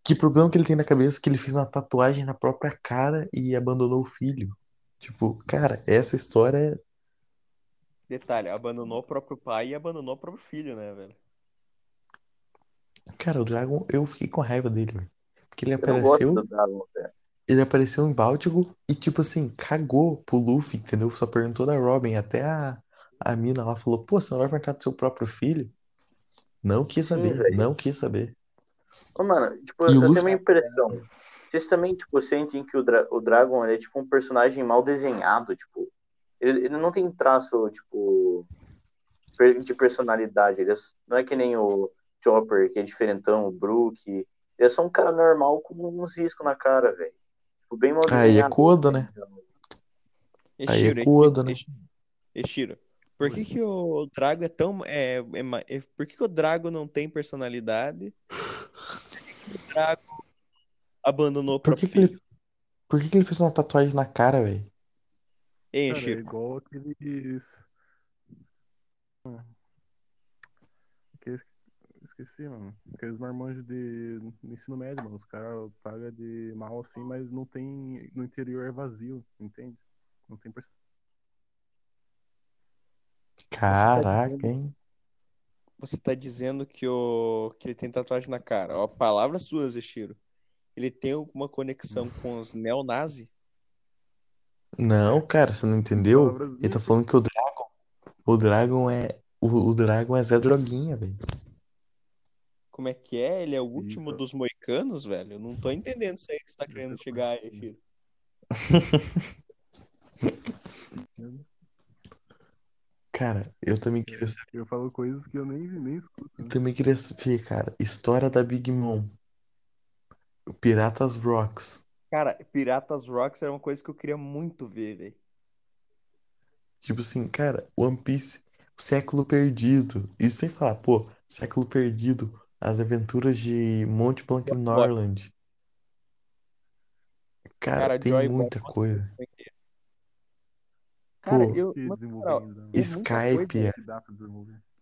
Que problema que ele tem na cabeça que ele fez uma tatuagem na própria cara e abandonou o filho? Tipo, cara, essa história é. Detalhe, abandonou o próprio pai e abandonou o próprio filho, né, velho? Cara, o Dragon, eu fiquei com raiva dele, velho. Porque ele Eu não gosto apareceu, do Dragon, velho. Ele apareceu em Báltico e, tipo assim, cagou pro Luffy, entendeu? Só perguntou da Robin. Até a, a mina lá falou: pô, você não vai perguntar do seu próprio filho? Não quis Sim, saber, velho. não quis saber. Ô, mano, tipo, E o eu tenho Luffy- uma impressão. Vocês também, tipo, sentem que o, Dra- o Dragon ele é tipo um personagem mal desenhado, tipo. Ele, ele não tem traço, tipo, de personalidade. Ele é- não é que nem o Chopper, que é diferentão, o Brook. Ele é só um cara normal com uns riscos na cara, velho. Tipo, bem mal Aí é. Koda, né? Aí é Koda, né? Eshiro, Eshiro, por que que o Drago é tão... É, é é- por que que o Drago não tem personalidade? Por que que o Drago abandonou o Por próprio que que ele, filho? por que que ele fez uma tatuagem na cara, velho? Hein, Cara, é igual aqueles. Aqueles... Esqueci, mano. Aqueles marmanjos de de ensino médio, mano. Os caras pagam de mal assim, mas não tem. No interior é vazio, entende? Não tem perce- Caraca, hein? Você tá dizendo que, o... que ele tem tatuagem na cara. Ó, palavras suas, Eshiro. Ele tem alguma conexão com os neonazis? Não, cara, você não entendeu? Ele tá falando que o Dragon, o Dragon é, o, o Dragon é Zé Droguinha, velho. Como é que é? Ele é o último Isso. dos moicanos, velho? Eu não tô entendendo isso aí que você tá querendo chegar, Eshiro. [LAUGHS] Cara, eu também queria saber, Eu falo coisas que eu nem, nem escuto. Né? também queria saber, cara, história da Big Mom. Piratas Rocks. Cara, Piratas Rocks era uma coisa que eu queria muito ver, velho. Tipo assim, cara, One Piece, século perdido. Isso sem falar, pô, século perdido, as aventuras de Monte Blanc Norland. Cara, Cara, tem Joy muita Boy, coisa. Cara, Pô, eu. Mas, né? Skype, é-.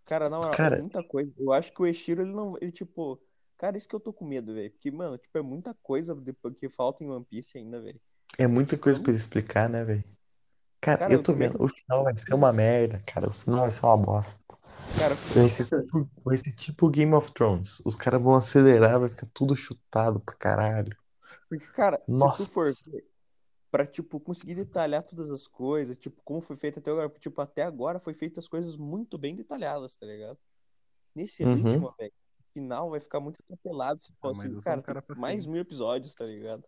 Cara, moral, Cara- é muita coisa. Eu acho que o Eshiro, ele não. Ele, tipo. Cara, isso que eu tô com medo, velho. Porque, mano, tipo, é muita coisa depois que falta em One Piece ainda, velho. é muita coisa pra ele explicar, né, velho? Cara, Cara, eu tô vendo, o final vai ser uma merda, cara. O final vai ser uma bosta. Cara, Vai ser tipo, vai ser tipo Game of Thrones. Os caras vão acelerar, vai ficar tudo chutado pra caralho. porque, cara, Nossa. se tu for ver, pra, tipo, conseguir detalhar todas as coisas, tipo, como foi feito até agora, porque, tipo, até agora foi feito as coisas muito bem detalhadas, tá ligado? Nesse Uhum. ritmo, velho, o final vai ficar muito atropelado se Ah, fosse, eu sou um cara, cara mais mil episódios, tá ligado?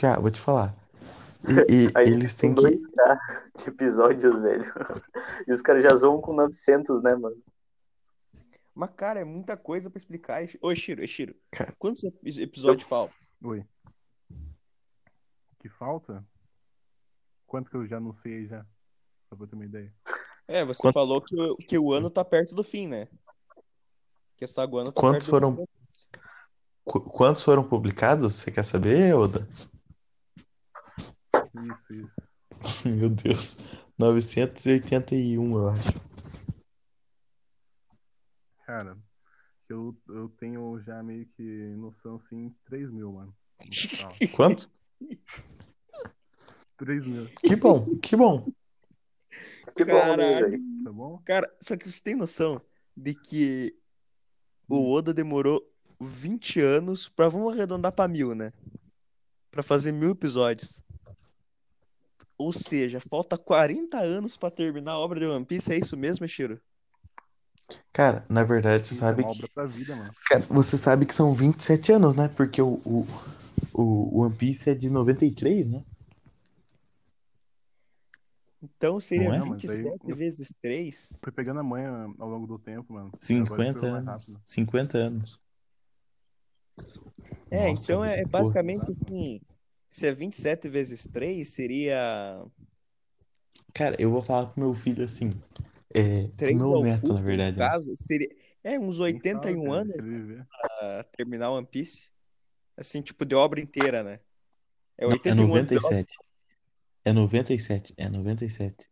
Já, vou te falar. E, e [LAUGHS] Aí eles tem têm que. 2K de episódios, velho. [LAUGHS] E os caras já zoam com 900, né, mano? Mas, cara, é muita coisa pra explicar. Ô, Shiro, Shiro, Cara. quantos epi- episódios faltam? Oi. Que falta? Quantos que eu já não sei já? Só pra ter uma ideia. É, você Quantos- falou que, o- que o ano tá perto do fim, né? Que essa Saguano tá Quantos perto do foram- Qu- Quantos foram publicados? Você quer saber, Oda? Isso, isso. [LAUGHS] Meu Deus. 981, eu acho. Cara, eu, eu tenho já meio que noção assim, 3 mil, mano. [LAUGHS] Quantos? 3 mil, Que bom, que bom. Que bom, né, Caralho. velho? tá bom? Cara, só que você tem noção de que Hum. o Oda demorou 20 anos pra, vamos arredondar pra mil, né? Pra fazer mil episódios. Ou seja, falta 40 anos pra terminar a obra de One Piece, é isso mesmo, Shiro? Cara, na verdade, você sabe é uma que. obra pra vida, mano. Cara, você sabe que são 27 anos, né? Porque o, o, o One Piece é de 93, né? Então seria Não é? Não, mas aí- 27 vezes 3. Foi pegando a manha ao longo do tempo, mano. Agora 50 ficou mais anos. rápido. 50 anos. É, Nossa, então é muita basicamente assim. Se é 27 vezes 3, seria Cara, eu vou falar pro meu filho assim. É, pro 3 meu neto, cubo, na verdade. no né? caso, seria é uns Quem 81 sabe, cara, anos pra terminar One Piece. Assim, tipo, de obra inteira, né? É Não, é 81 anos de obra. 97. É 97. É 97.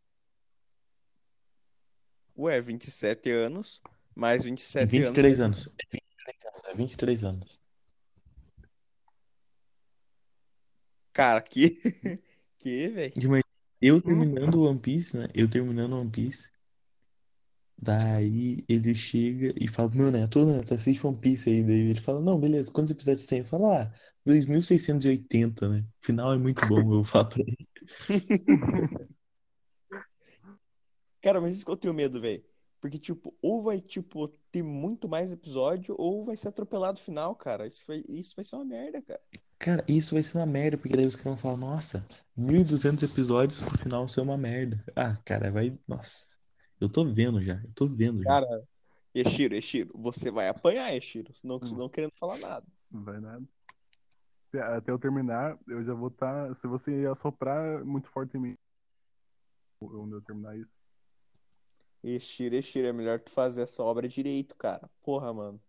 Ué, 27 anos, mais 27 23 anos. anos. É 23 anos. É 23 anos. Cara, que. [LAUGHS] Que, velho? Eu terminando One Piece, né? Eu terminando One Piece. Daí ele chega e fala, meu neto, neto, assiste One Piece aí. Daí ele fala, não, beleza, quantos episódios tem? Eu falo, ah, 2680, né? O final é muito bom, eu falo pra ele. [LAUGHS] Cara, mas isso que eu tenho medo, velho. Porque, tipo, ou vai, tipo, ter muito mais episódio, ou vai ser atropelado no final, cara. Isso vai, isso vai ser uma merda, cara. Cara, isso vai ser uma merda, porque daí os caras vão falar, nossa, 1200 episódios pro final ser uma merda. Ah, cara, vai, nossa. Eu tô vendo já, eu tô vendo já. Cara, Eshiro, Eshiro, você vai apanhar, Eshiro. Não, não querendo falar nada. Não vai nada. Até- eu terminar, eu já vou estar. Se você assoprar muito forte em mim, quando eu terminar isso. Eshiro, Eshiro, é melhor tu fazer essa obra direito, cara. Porra, mano.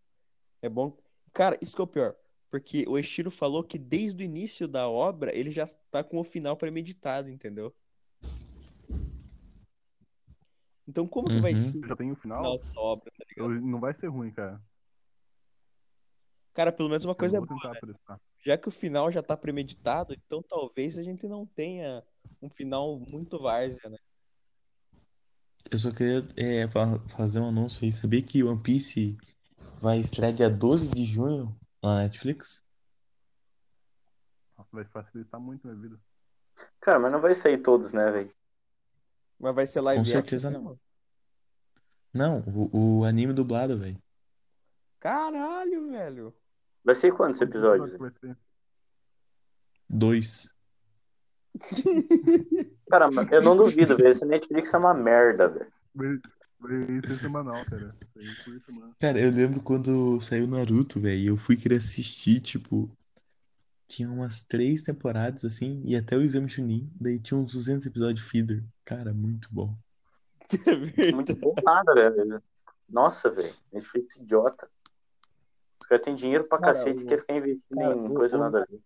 É bom. Cara, isso que é o pior. Porque o Eshiro falou que desde o início da obra ele já tá com o final premeditado, entendeu? Então como que vai Uhum. ser já tenho o final dessa obra, tá eu- não vai ser ruim, cara. Cara, pelo menos uma Eu coisa é boa, né? Já que o final já tá premeditado, então talvez a gente não tenha um final muito várzea, né? Eu só queria é, fa- fazer um anúncio aí. Sabia que One Piece vai estrear dia 12 de junho na Netflix? Nossa, vai facilitar muito minha vida. Cara, mas não vai sair todos, né, velho? Mas vai ser live Com certeza action não. mesmo? Não, o, o anime dublado, velho. Caralho, velho. Vai ser quantos episódios? vai ser? Dois. [LAUGHS] Cara, mas eu não duvido, velho. Esse Netflix é uma merda, velho. Semanal, cara. Por semana. Cara, eu lembro quando saiu Naruto, velho, e eu fui querer assistir, tipo, tinha umas três temporadas, assim, e até o Exame Chunin, daí tinha uns 200 episódios feeder. Cara, muito bom. [LAUGHS] É. Muito bom nada, velho. Nossa, velho. Netflix idiota. Caras têm dinheiro pra Cara, cacete o- e quer ficar investindo cara, em coisa o- nada a ver.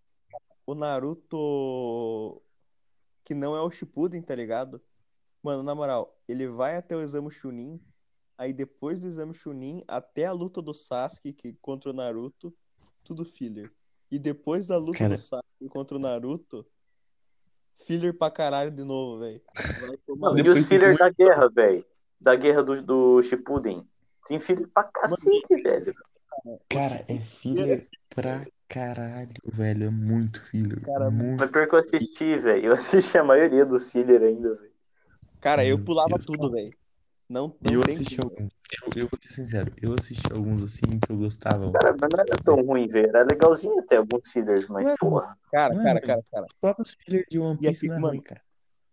O Naruto que não é o Shippuden, tá ligado? Mano, na moral, ele vai até o exame Chunin, aí depois do exame Chunin, até a luta do Sasuke que, contra o Naruto, tudo filler. E depois da luta Cara. do Sasuke contra o Naruto, filler pra caralho de novo, velho. Mano, e os fillers muito- da guerra, velho? Da guerra do, do Shippuden. Tem filler pra cacete, velho. Cara, é filler pra caralho, velho, é muito filler. Cara, muito. Mas pior que eu assisti, velho. Eu assisti a maioria dos filler ainda, velho. Cara, eu pulava Deus, tudo, velho. Não, não Eu tem assisti como. alguns. Eu, eu vou ser sincero, eu assisti alguns assim que eu gostava. Cara, mas não era tão ruim, velho. Era legalzinho até alguns fillers, mas, Mano, porra. Cara, Mano, cara, cara, cara. Os próprios filler de One Piece aqui, não é mano, ruim, cara.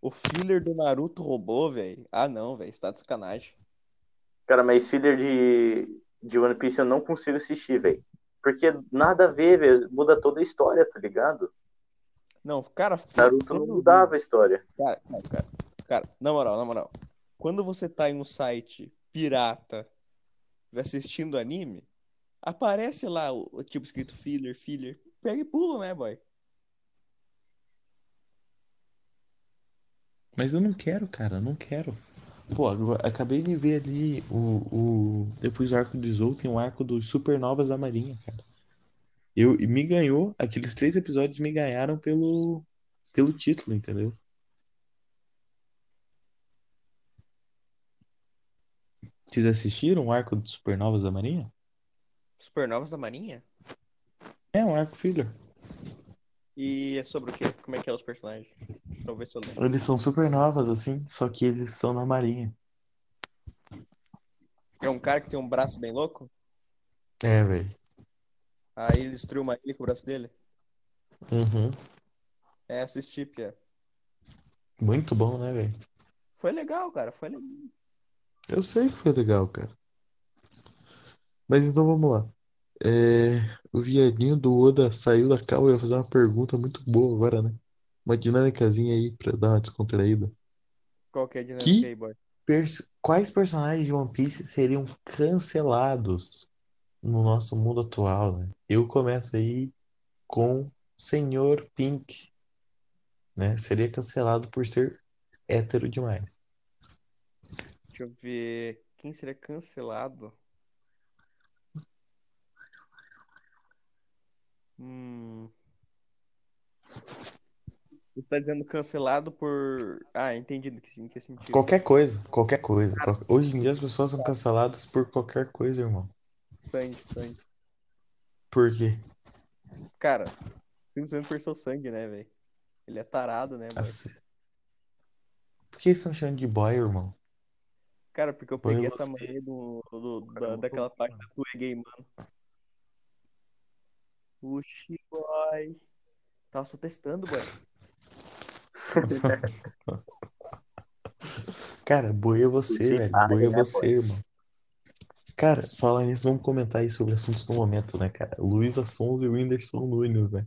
O filler do Naruto roubou, velho. Ah, não, velho. Você tá de sacanagem. Cara, mas filler de, de One Piece eu não consigo assistir, velho. Porque nada a ver, velho. Muda toda a história, tá ligado? Não, cara, Naruto não mudava a história. Cara, cara, cara, cara, na moral, na moral. Quando você tá em um site pirata assistindo anime, aparece lá o, tipo escrito filler, filler. Pega e pula, né, boy? Mas eu não quero, cara, eu não quero. Pô, agora, acabei de ver ali o, o. Depois do arco do Zou, tem o arco dos Supernovas da Marinha, cara. Eu, me ganhou, aqueles três episódios me ganharam pelo, pelo título, entendeu? Vocês assistiram o arco dos Supernovas da Marinha? Supernovas da Marinha? É um arco filler. E é sobre o quê? Como é que é os personagens? Eu ver se eu lembro. Eles são supernovas, assim, só que eles são na Marinha. É um cara que tem um braço bem louco? É, velho. Aí ele destruiu uma ilha com o braço dele? Uhum. É, assisti, Pia. Muito bom, né, velho? Foi legal, cara. Foi legal. Eu sei que foi legal, cara. Mas então vamos lá. É, o viadinho do Oda saiu da cal e ia fazer uma pergunta muito boa agora, né? Uma dinâmicazinha aí pra dar uma descontraída. Qual que é a dinâmica Que- aí, boy? Pers- Quais personagens de One Piece seriam cancelados no nosso mundo atual, né? Eu começo aí com Senhor Pink, né? Seria cancelado por ser hétero demais. Deixa eu ver. Quem seria cancelado? Hum. Você tá dizendo cancelado por. Ah, entendi do que, em que sentido. Qualquer coisa, qualquer coisa. Cara, Qual- Hoje em dia as pessoas são canceladas por qualquer coisa, irmão. Sangue, sangue. Por quê? Cara, simplesmente por seu sangue, né, velho? Ele é tarado, né, boy? Assim- Por que estão chamando de boy, irmão? Cara, porque eu peguei essa mania do, do- da, daquela página do E Gay, mano. Oxi, boy. Tava só testando, boy. [LAUGHS] Cara, boi é você, Puxa, velho. ah, Boi é é, você, boy. irmão. Cara, falar nisso, vamos comentar aí sobre assuntos do momento, né, cara? Luísa Sons e o Whindersson Nunes, né?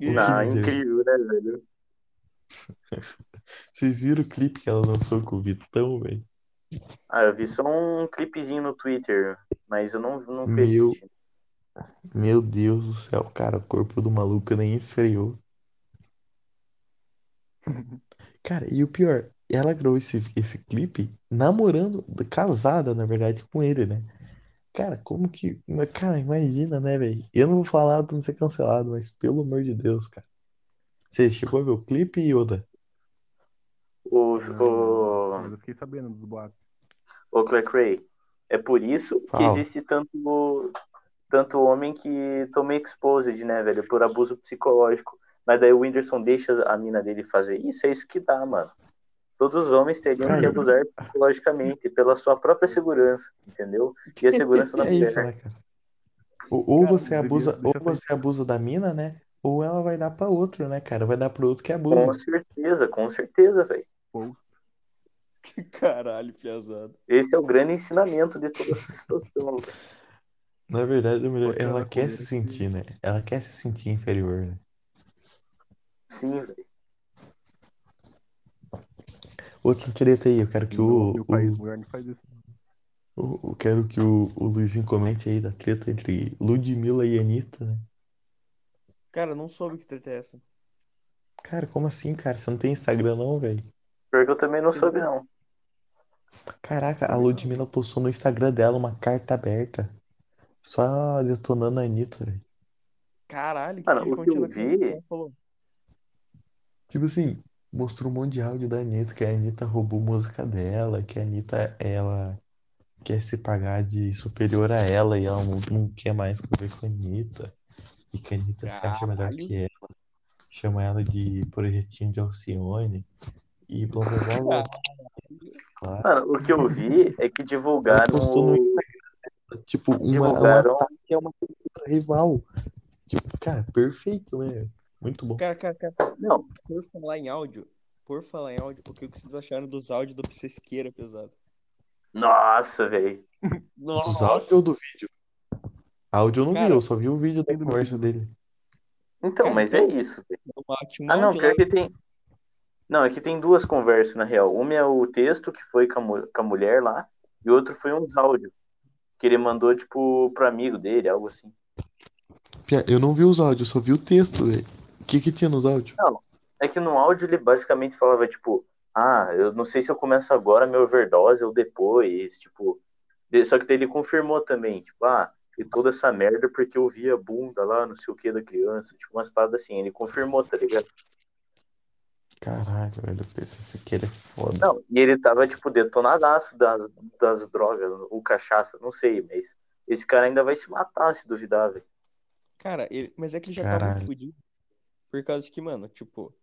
E- Não, dizer? incrível, né, velho? [LAUGHS] Vocês viram o clipe que ela lançou com o Vitão, velho? Ah, eu vi só um clipezinho no Twitter, mas eu não, não fui Meu. Meu Deus do céu, cara, o corpo do maluco nem esfriou. [LAUGHS] Cara, e o pior, ela gravou esse, esse clipe namorando, casada, na verdade, com ele, né? Cara, como que. Cara, imagina, né, velho? Eu não vou falar pra não ser cancelado, mas pelo amor de Deus, cara. Você chegou a ver o clipe, Yoda? O, Não, o, mas eu fiquei sabendo dos boatos. o Cray, é por isso que existe tanto, tanto homem que toma exposed, né, velho? Por abuso psicológico. Mas daí o Whindersson deixa a mina dele fazer isso, é isso que dá, mano. Todos os homens teriam que Cara. abusar psicologicamente pela sua própria segurança, entendeu? E a segurança da É isso, né, cara? Ou, ou Cara, você abusa, ou você abusa da mina, né? Ou ela vai dar pra outro, né, cara? Vai dar pro outro que Com abusa. certeza, com certeza, velho. Pô, Caralho, piazada. Esse é o grande ensinamento de toda essa situação. Na verdade, a mulher, ela quer se sentir, né? Ela quer se sentir inferior, né? Sim, velho. Outra treta aí, eu quero que no o, meu país, o, faz isso. o- eu quero que o, o Luizinho comente aí da treta entre Ludmilla e Anitta, né? Cara, eu não soube que treta é essa. Cara, como assim, cara? Você não tem Instagram não, velho? Pior que eu também não soube, não. Caraca, a Ludmilla postou no Instagram dela uma carta aberta. Só detonando a Anitta, velho. Caralho, Mano, que o que eu vi-. Tipo assim, mostrou um monte de áudio da Anitta, que a Anitta roubou música dela, que a Anitta, ela quer se pagar de superior a ela e ela não, não quer mais conviver com a Anitta. E que a Anitta se acha melhor Caralho. que ela. Chama ela de projetinho de Alcione. E blá blá blá blá. Claro. [LAUGHS] Mano, o que eu vi é que divulgaram no tipo, uma, uma Divulgaram- ataque é uma rival. Tipo, cara, perfeito, né? Muito bom. Cara, cara, cara, Não, por falar em áudio, por falar em áudio, o que vocês acharam dos áudios do Psesqueira, pesado? nossa, velho. Dos áudios ou do vídeo? Áudio eu não vi, Cara, eu só vi o vídeo do vídeo. dele. Então, Cara, mas é isso, um Ah, não, pior que tem. Não, é que tem duas conversas, na real. Uma é o texto que foi com a, mu- com a mulher lá, e outro foi uns áudios. Que ele mandou, tipo, pro amigo dele, algo assim. Pia, Eu não vi os áudios, só vi o texto, velho. O que que tinha nos áudios? É que no áudio ele basicamente falava, tipo, ah, eu não sei se eu começo agora minha overdose ou depois, tipo. de- Só que daí ele confirmou também, tipo, ah, e toda essa merda porque eu vi a bunda lá, não sei o que da criança, tipo, umas paradas assim. Ele confirmou, tá ligado? Caralho, velho, esse Siqueira é foda. Não, e ele tava, tipo, detonadaço das, das drogas, ou cachaça, não sei, mas esse cara ainda vai se matar se duvidar, velho. Cara, ele- mas é que ele já tá muito Caralho. fudido. Por causa que, mano, tipo,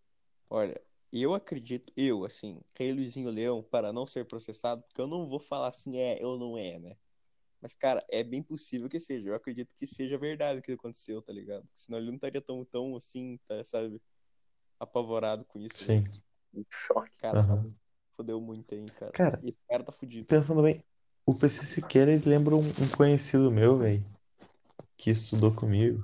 olha, eu acredito, eu, assim, Rei Luizinho Leão, para não ser processado, porque eu não vou falar assim, é ou não é, né? Mas, cara, é bem possível que seja. Eu acredito que seja verdade o que aconteceu, tá ligado? Senão ele não estaria tão, tão assim, tá, sabe? Apavorado com isso. Sim. né? Um choque. Cara, Aham. fodeu muito aí, cara. Cara, Esse cara tá fudido. pensando bem, o PC Siqueira, ele lembra um, um conhecido meu, velho, que estudou comigo.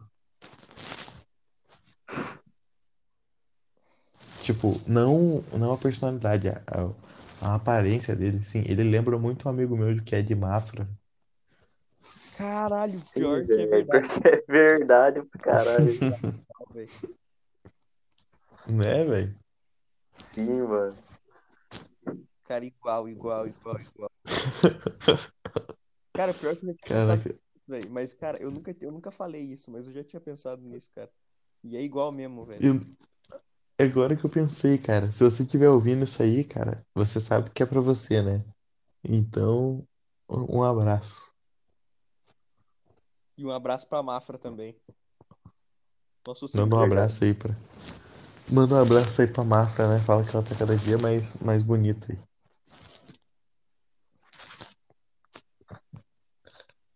Tipo, não, não a personalidade, a, a, a aparência dele, sim. Ele lembra muito um amigo meu que é de Mafra. Caralho, Sim, pior que é verdade, [LAUGHS] é verdade pra caralho. [LAUGHS] Né, velho? Sim, mano. Cara, igual, igual, igual, igual. [LAUGHS] Cara, pior que eu já tinha pensado velho. Mas, cara, eu nunca, eu nunca falei isso, mas eu já tinha pensado nisso, cara. E é igual mesmo, velho. Eu- agora que eu pensei, cara. Se você estiver ouvindo isso aí, cara, você sabe que é pra você, né? Então, um abraço. E um abraço pra Mafra também. Nosso Manda um abraço aí pra. Manda um abraço aí pra Mafra, né? Fala que ela tá cada dia mais, mais bonita aí.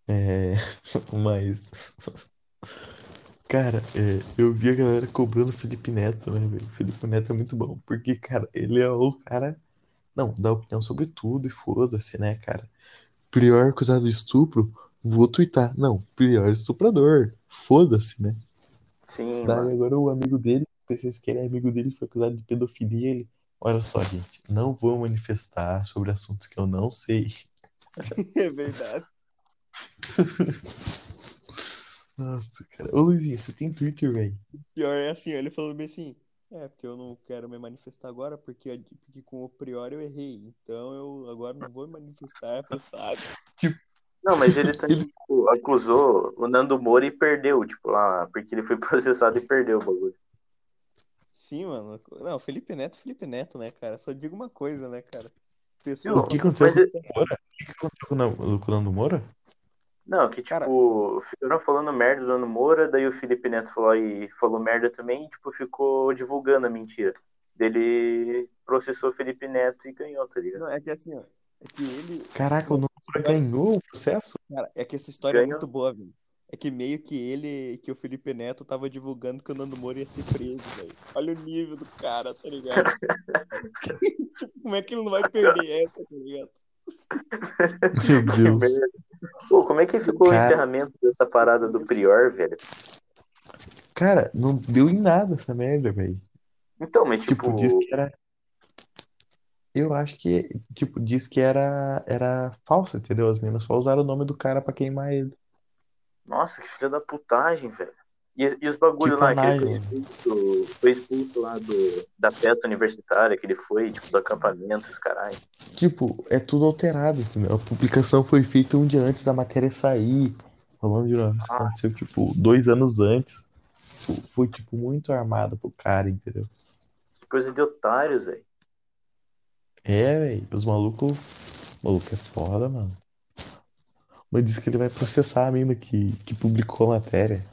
É. [LAUGHS] Mas. [LAUGHS] Cara, é, eu vi a galera cobrando o Felipe Neto, né, velho? O Felipe Neto é muito bom. Porque, cara, ele é o cara. Não, dá opinião sobre tudo e foda-se, né, cara? Prior acusado de estupro, vou twittar. Não, prior estuprador. Foda-se, né? Sim, Daí mano. agora o amigo dele, vocês querem amigo dele, foi acusado de pedofilia. Ele, olha só, gente, não vou manifestar sobre assuntos que eu não sei. [LAUGHS] É verdade. [LAUGHS] Nossa, cara. Ô, Luizinho, você tem Twitter, velho? Pior é assim, ó, ele falando bem assim. É, porque eu não quero me manifestar agora, porque, porque com o prior eu errei. Então eu agora não vou me manifestar, apressado. [LAUGHS] Não, mas ele também tipo, acusou o Nando Moura e perdeu, tipo, lá, porque ele foi processado e perdeu o bagulho. Sim, mano. Não, Felipe Neto, Felipe Neto, né, cara? Só digo uma coisa, né, cara? O que aconteceu Mas com ele- o Moura? O que aconteceu com o Nando- Moura? Não, que tipo, Cara- ficaram falando merda do Nando Moura, daí o Felipe Neto falou e falou merda também, e, tipo, ficou divulgando a mentira. Dele processou o Felipe Neto e ganhou, tá ligado? Não, é que assim, ó. É que ele. Caraca, o Nando Moura ganhou o processo? Cara, é que essa história é Ganhou. muito boa, velho. É que meio que ele, que o Felipe Neto tava divulgando que o Nando Moura ia ser preso, velho. Olha o nível do cara, tá ligado? [LAUGHS] como é que ele não vai perder essa, tá ligado? Meu [LAUGHS] Deus. Pô, como é que ficou Cara- o encerramento dessa parada do Prior, velho? Cara, não deu em nada essa merda, velho. Então, mas tipo, Tipo, diz que era. Eu acho que, tipo, diz que era, era falso, entendeu? As meninas só usaram o nome do cara pra queimar ele. Nossa, que filha da putagem, velho. E, e os bagulho Tipo lá, que ele foi expulso, foi expulso lá do, da festa universitária que ele foi, tipo, do acampamento, os caralho. Tipo, é tudo alterado, entendeu? A publicação foi feita um dia antes da matéria sair. Falando de negócio que Ah. aconteceu, tipo, dois anos antes. Foi, foi, tipo, muito armado pro cara, entendeu? Que coisa de otários, velho. É, velho. Os malucos. O maluco é foda, mano. Mas diz que ele vai processar a mina que, que publicou a matéria.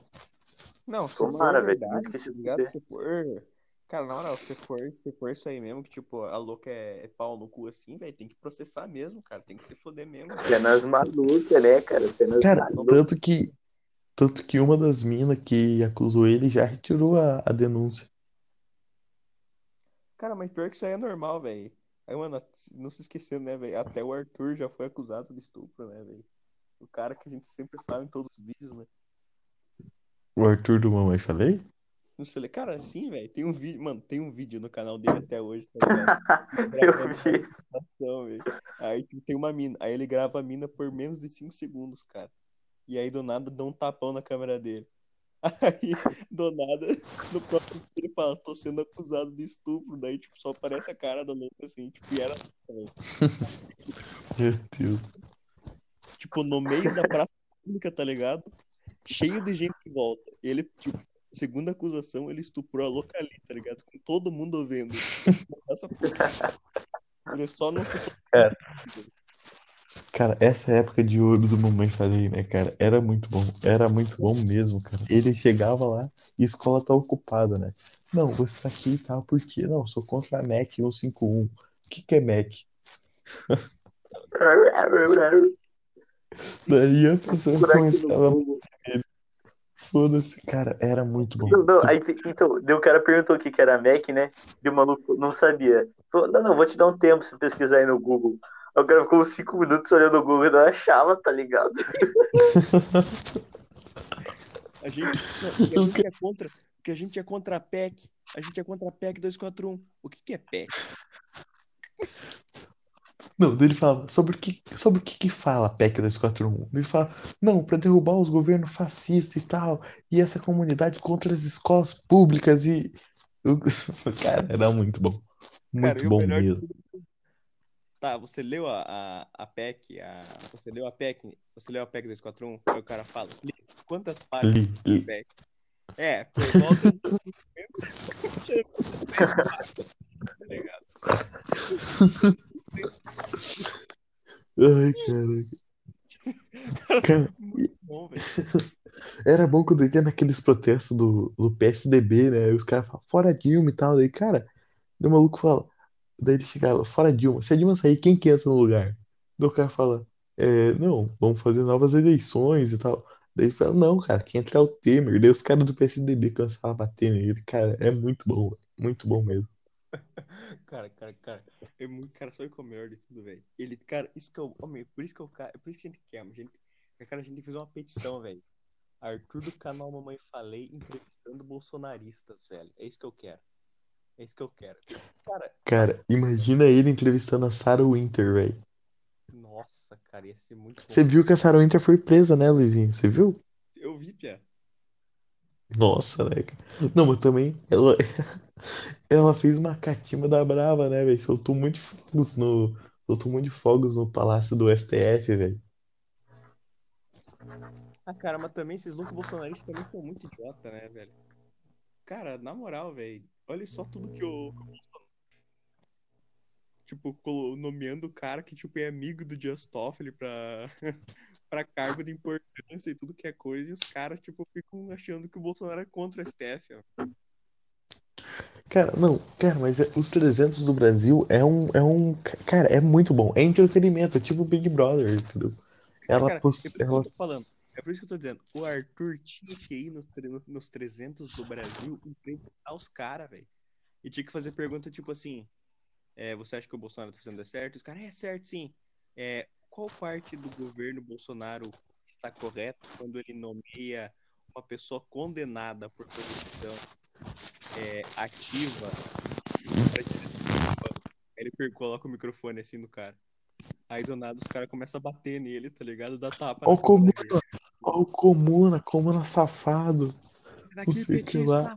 Não, se Tomara, for verdade, que se ligado? Se for. Cara, na moral, se for, se for isso aí mesmo, que tipo, a louca é, é pau no cu assim, velho, tem que processar mesmo, cara. Tem que se foder mesmo. Cenas malucas, né, cara? Cenas Cara, malucas. tanto que. Tanto que uma das minas que acusou ele já retirou a, a denúncia. Cara, mas pior que isso aí é normal, velho. Aí, mano, não se esquecendo, né, velho? Até o Arthur já foi acusado de estupro, né, velho? O cara que a gente sempre fala em todos os vídeos, né? O Arthur do Mamãe Falei? Não sei, cara, sim, velho. Tem um vídeo, mano, tem um vídeo no canal dele até hoje, tá ligado? [LAUGHS] Eu vi isso. Aí tipo, tem uma mina. Aí ele grava a mina por menos de 5 segundos, cara. E aí do nada dá um tapão na câmera dele. [LAUGHS] Aí, do nada, no próprio vídeo ele fala, tô sendo acusado de estupro. Daí, tipo, só aparece a cara da louca assim, tipo, e era. [LAUGHS] Meu Deus. Tipo, no meio da praça pública, tá ligado? Cheio de gente em volta. Ele, tipo, segunda acusação, ele estuprou a louca ali, tá ligado? Com todo mundo vendo. Essa porra. Ele só não se Cara, essa época de ouro do Mamãe Falei, né, cara? Era muito bom. Era muito bom mesmo, cara. Ele chegava lá e a escola tá ocupada, né? Não, você tá aqui e tal, por quê? Não, sou contra a MEC 151. O que que é MEC? [LAUGHS] Daí a pessoa começava, Google. foda-se, cara, era muito bom. Não, não, aí, então, o cara perguntou o que que era Mac, né? E o maluco não sabia. Falou, não, não, vou te dar um tempo você pesquisar aí no Google. Aí o cara ficou uns 5 minutos olhando o Google e não achava, tá ligado? A gente, não, a [LAUGHS] gente é contra, porque a gente é contra a PEC. A gente é contra a PEC 241. O que que é PEC? Não, ele fala, sobre o que, sobre o que que fala a PEC 241? Ele fala, não, para derrubar os governos fascistas e tal, e essa comunidade contra as escolas públicas e... [LAUGHS] Cara, era muito bom. Cara, Muito o bom mesmo. tudo. Tá, você leu a, a, a PEC, a, você leu a PEC, você leu a PEC 241, aí o cara fala, "Li, quantas páginas Li, li. PEC? É, por volta dos 50, tá ligado? [LAUGHS] Ai, caraca. Cara, [LAUGHS] bom, [LAUGHS] era bom quando ia naqueles protestos do, do PSDB, né? E os caras falam, fora Dilma e tal. Daí, cara, o maluco fala. Daí ele chegava, fora Dilma. Se a Dilma sair, quem que entra no lugar? Daí o cara fala, é, não, vamos fazer novas eleições e tal. Daí ele fala, não, cara, quem entra é o Temer. Daí os caras do PSDB começavam a bater nele. Cara, é muito bom, muito bom mesmo. [LAUGHS] Cara, cara, cara. É muito, cara, só com melhor de tudo, velho. Ele, cara, isso que eu. Homem, por isso que eu. É por isso que a gente quer, a gente. Cara, a gente tem que fazer uma petição, velho. Arthur do canal Mamãe Falei entrevistando bolsonaristas, velho. É isso que eu quero. É isso que eu quero. Cara, Cara, imagina ele entrevistando a Sarah Winter, velho. nossa, cara, ia ser muito. Você viu que a Sarah Winter foi presa, né, Luizinho? Você viu? Eu vi, Pia. Nossa, né? Não, mas também ela, [LAUGHS] ela fez uma catimba da brava, né, velho? Soltou muito fogos no, soltou muito fogos no palácio do STF, velho. Ah, cara, mas também esses loucos bolsonaristas também são muito idiota, né, velho? Cara, na moral, velho, olha só tudo que o. Tipo, nomeando o cara que, tipo, é amigo do Just Toffoli pra, [LAUGHS] pra cargo de importância e tudo que é coisa, e os caras, tipo, ficam achando que o Bolsonaro é contra o STF, ó. Cara, não, cara, mas é- os 300 do Brasil é um, é um, cara, é muito bom. É entretenimento, é tipo Big Brother, entendeu? Ela, Cara, post- é por isso que ela, eu tô falando. É por isso que eu tô dizendo. O Arthur tinha que ir nos, nos- nos 300 do Brasil entrevistar os caras, velho. E tinha que fazer pergunta tipo assim: é, Você acha que o Bolsonaro tá fazendo certo? Os caras, é certo, sim. É, qual parte do governo Bolsonaro está correta quando ele nomeia uma pessoa condenada por corrupção é, ativa ele coloca o microfone assim no cara. Aí do nada os caras começam a bater nele, tá ligado? Dá tapa Ó o Comuna, ó o Comuna, Comuna safado. Daqui, Não sei o que lá.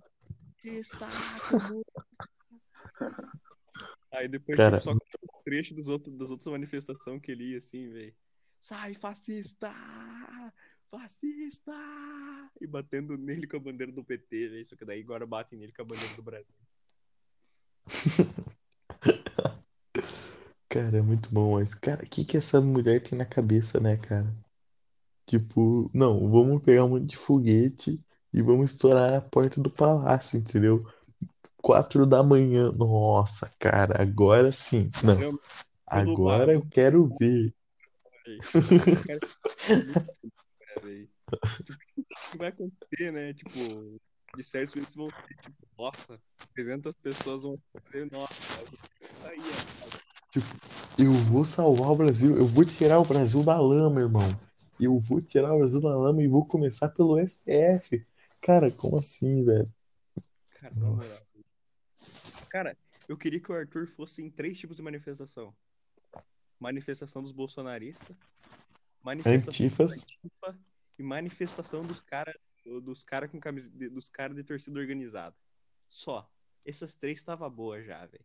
petista! Petista! Aí depois, Cara, tipo, só um trecho dos outros, das outras manifestações que ele ia, assim, velho. Sai, fascista! Fascista! E batendo nele com a bandeira do PT, velho. Só que daí agora batem nele com a bandeira do Brasil. [LAUGHS] Cara, é muito bom, mas, cara, o que que essa mulher tem na cabeça, né, cara? Tipo, não, vamos pegar um monte de foguete e vamos estourar a porta do palácio, entendeu? Quatro da manhã. Nossa, cara, agora sim. Não, agora eu quero ver. Tipo, vai acontecer, né? Tipo, de certos eles vão ser, tipo, nossa, 300 pessoas vão fazer, nossa, aí, ó. Eu vou salvar o Brasil, eu vou tirar o Brasil da lama, irmão. Eu vou tirar o Brasil da lama e vou começar pelo STF. Cara, como assim, velho? Cara, Nossa. Cara, eu queria que o Arthur fosse em três tipos de manifestação. Manifestação dos bolsonaristas, manifestação Antifas. antifa e manifestação dos caras dos cara com camisa, de- dos cara de torcida organizada. Só. Essas três tava boa já, velho.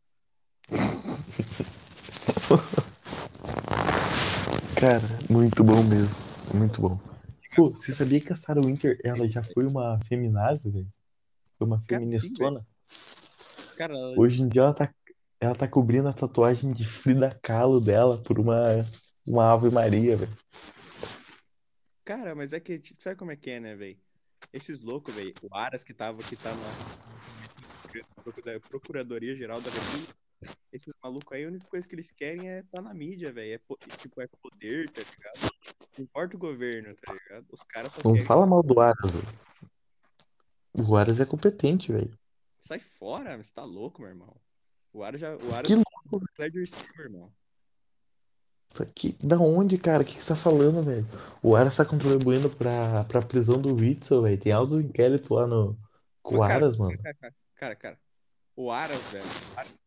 [LAUGHS] Cara, muito bom mesmo. Muito bom. Pô, você sabia que a Sarah Winter, ela já foi uma feminazi, velho? Foi uma feministona? Cara, Hoje em dia ela tá, ela tá cobrindo a tatuagem de Frida Kahlo dela por uma, uma Ave Maria, velho. cara, mas é que sabe como é que é, né, velho? Esses loucos, velho, o Aras que tava que tá na Procuradoria Geral da República, esses malucos aí, a única coisa que eles querem é estar tá na mídia, velho. É, po- tipo, é poder, tá ligado? Não importa o governo, tá ligado? Os caras só Não querem. fala mal do Aras, velho. O Aras é competente, velho. Sai fora, você tá louco, meu irmão. O Aras já. O Aras Que louco, Dirceu, meu irmão. Que, da onde, cara? O que, que você tá falando, velho? O Aras tá contribuindo pra, pra prisão do Witzel, velho. Tem altos inquéritos lá no, com o Aras, mano. Cara, cara, cara, cara. O Aras, velho,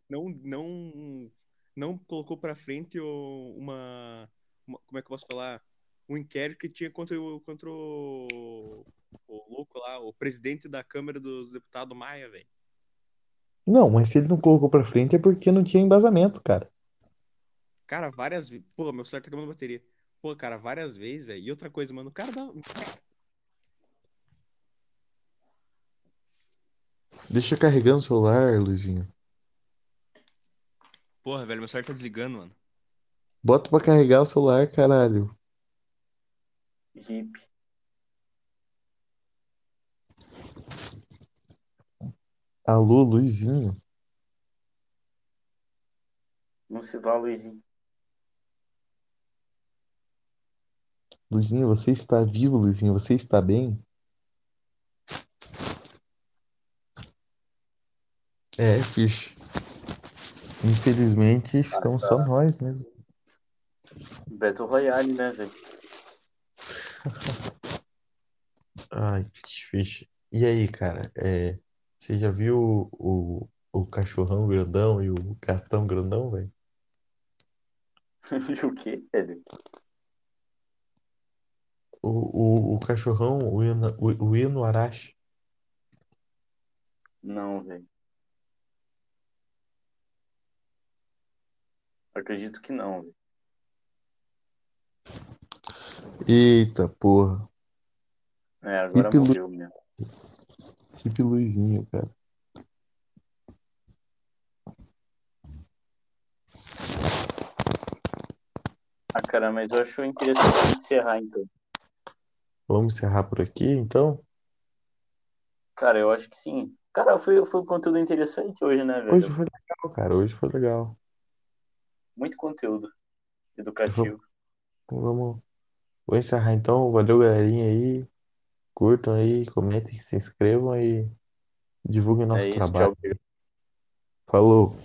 não, não, não colocou pra frente uma, uma- Como é que eu posso falar? Um inquérito que tinha contra o, contra o, o louco lá, o presidente da Câmara dos Deputados Maia, velho. Não, mas se ele não colocou pra frente é porque não tinha embasamento, cara. Cara, várias vezes. Pô, meu celular tá acabando a bateria. Pô, cara, várias vezes, velho. E outra coisa, mano, o cara dá. Deixa carregando o celular, Luizinho. Porra, velho, meu celular tá desligando, mano. Bota pra carregar o celular, caralho. Hip. Alô, Luizinho. Não se vá, Luizinho. Luizinho, você está vivo, Luizinho? Você está bem? É, fixe. Infelizmente, ficamos só nós mesmo. Battle Royale, né, velho? [LAUGHS] Ai, fixe, fixe. E aí, cara, é, você já viu o, o cachorrão grandão e o gatão grandão, velho? [LAUGHS] E o quê, velho? O, o, o cachorrão, o, Ina- o, o Inuarashi. Não, velho. Acredito que não, velho. Eita, porra. É, agora Hip Lu- morreu mesmo. Hip Luizinho, cara. Ah, cara, mas eu acho interessante encerrar, então. Vamos encerrar por aqui, então? Cara, eu acho que sim. Cara, foi, foi um conteúdo interessante hoje, né, Hoje velho? foi legal, cara. Hoje foi legal. Muito conteúdo educativo. Vamos. Vou encerrar então. Valeu, galerinha aí. Curtam aí, comentem, se inscrevam e divulguem nosso É isso, trabalho. tchau. Falou.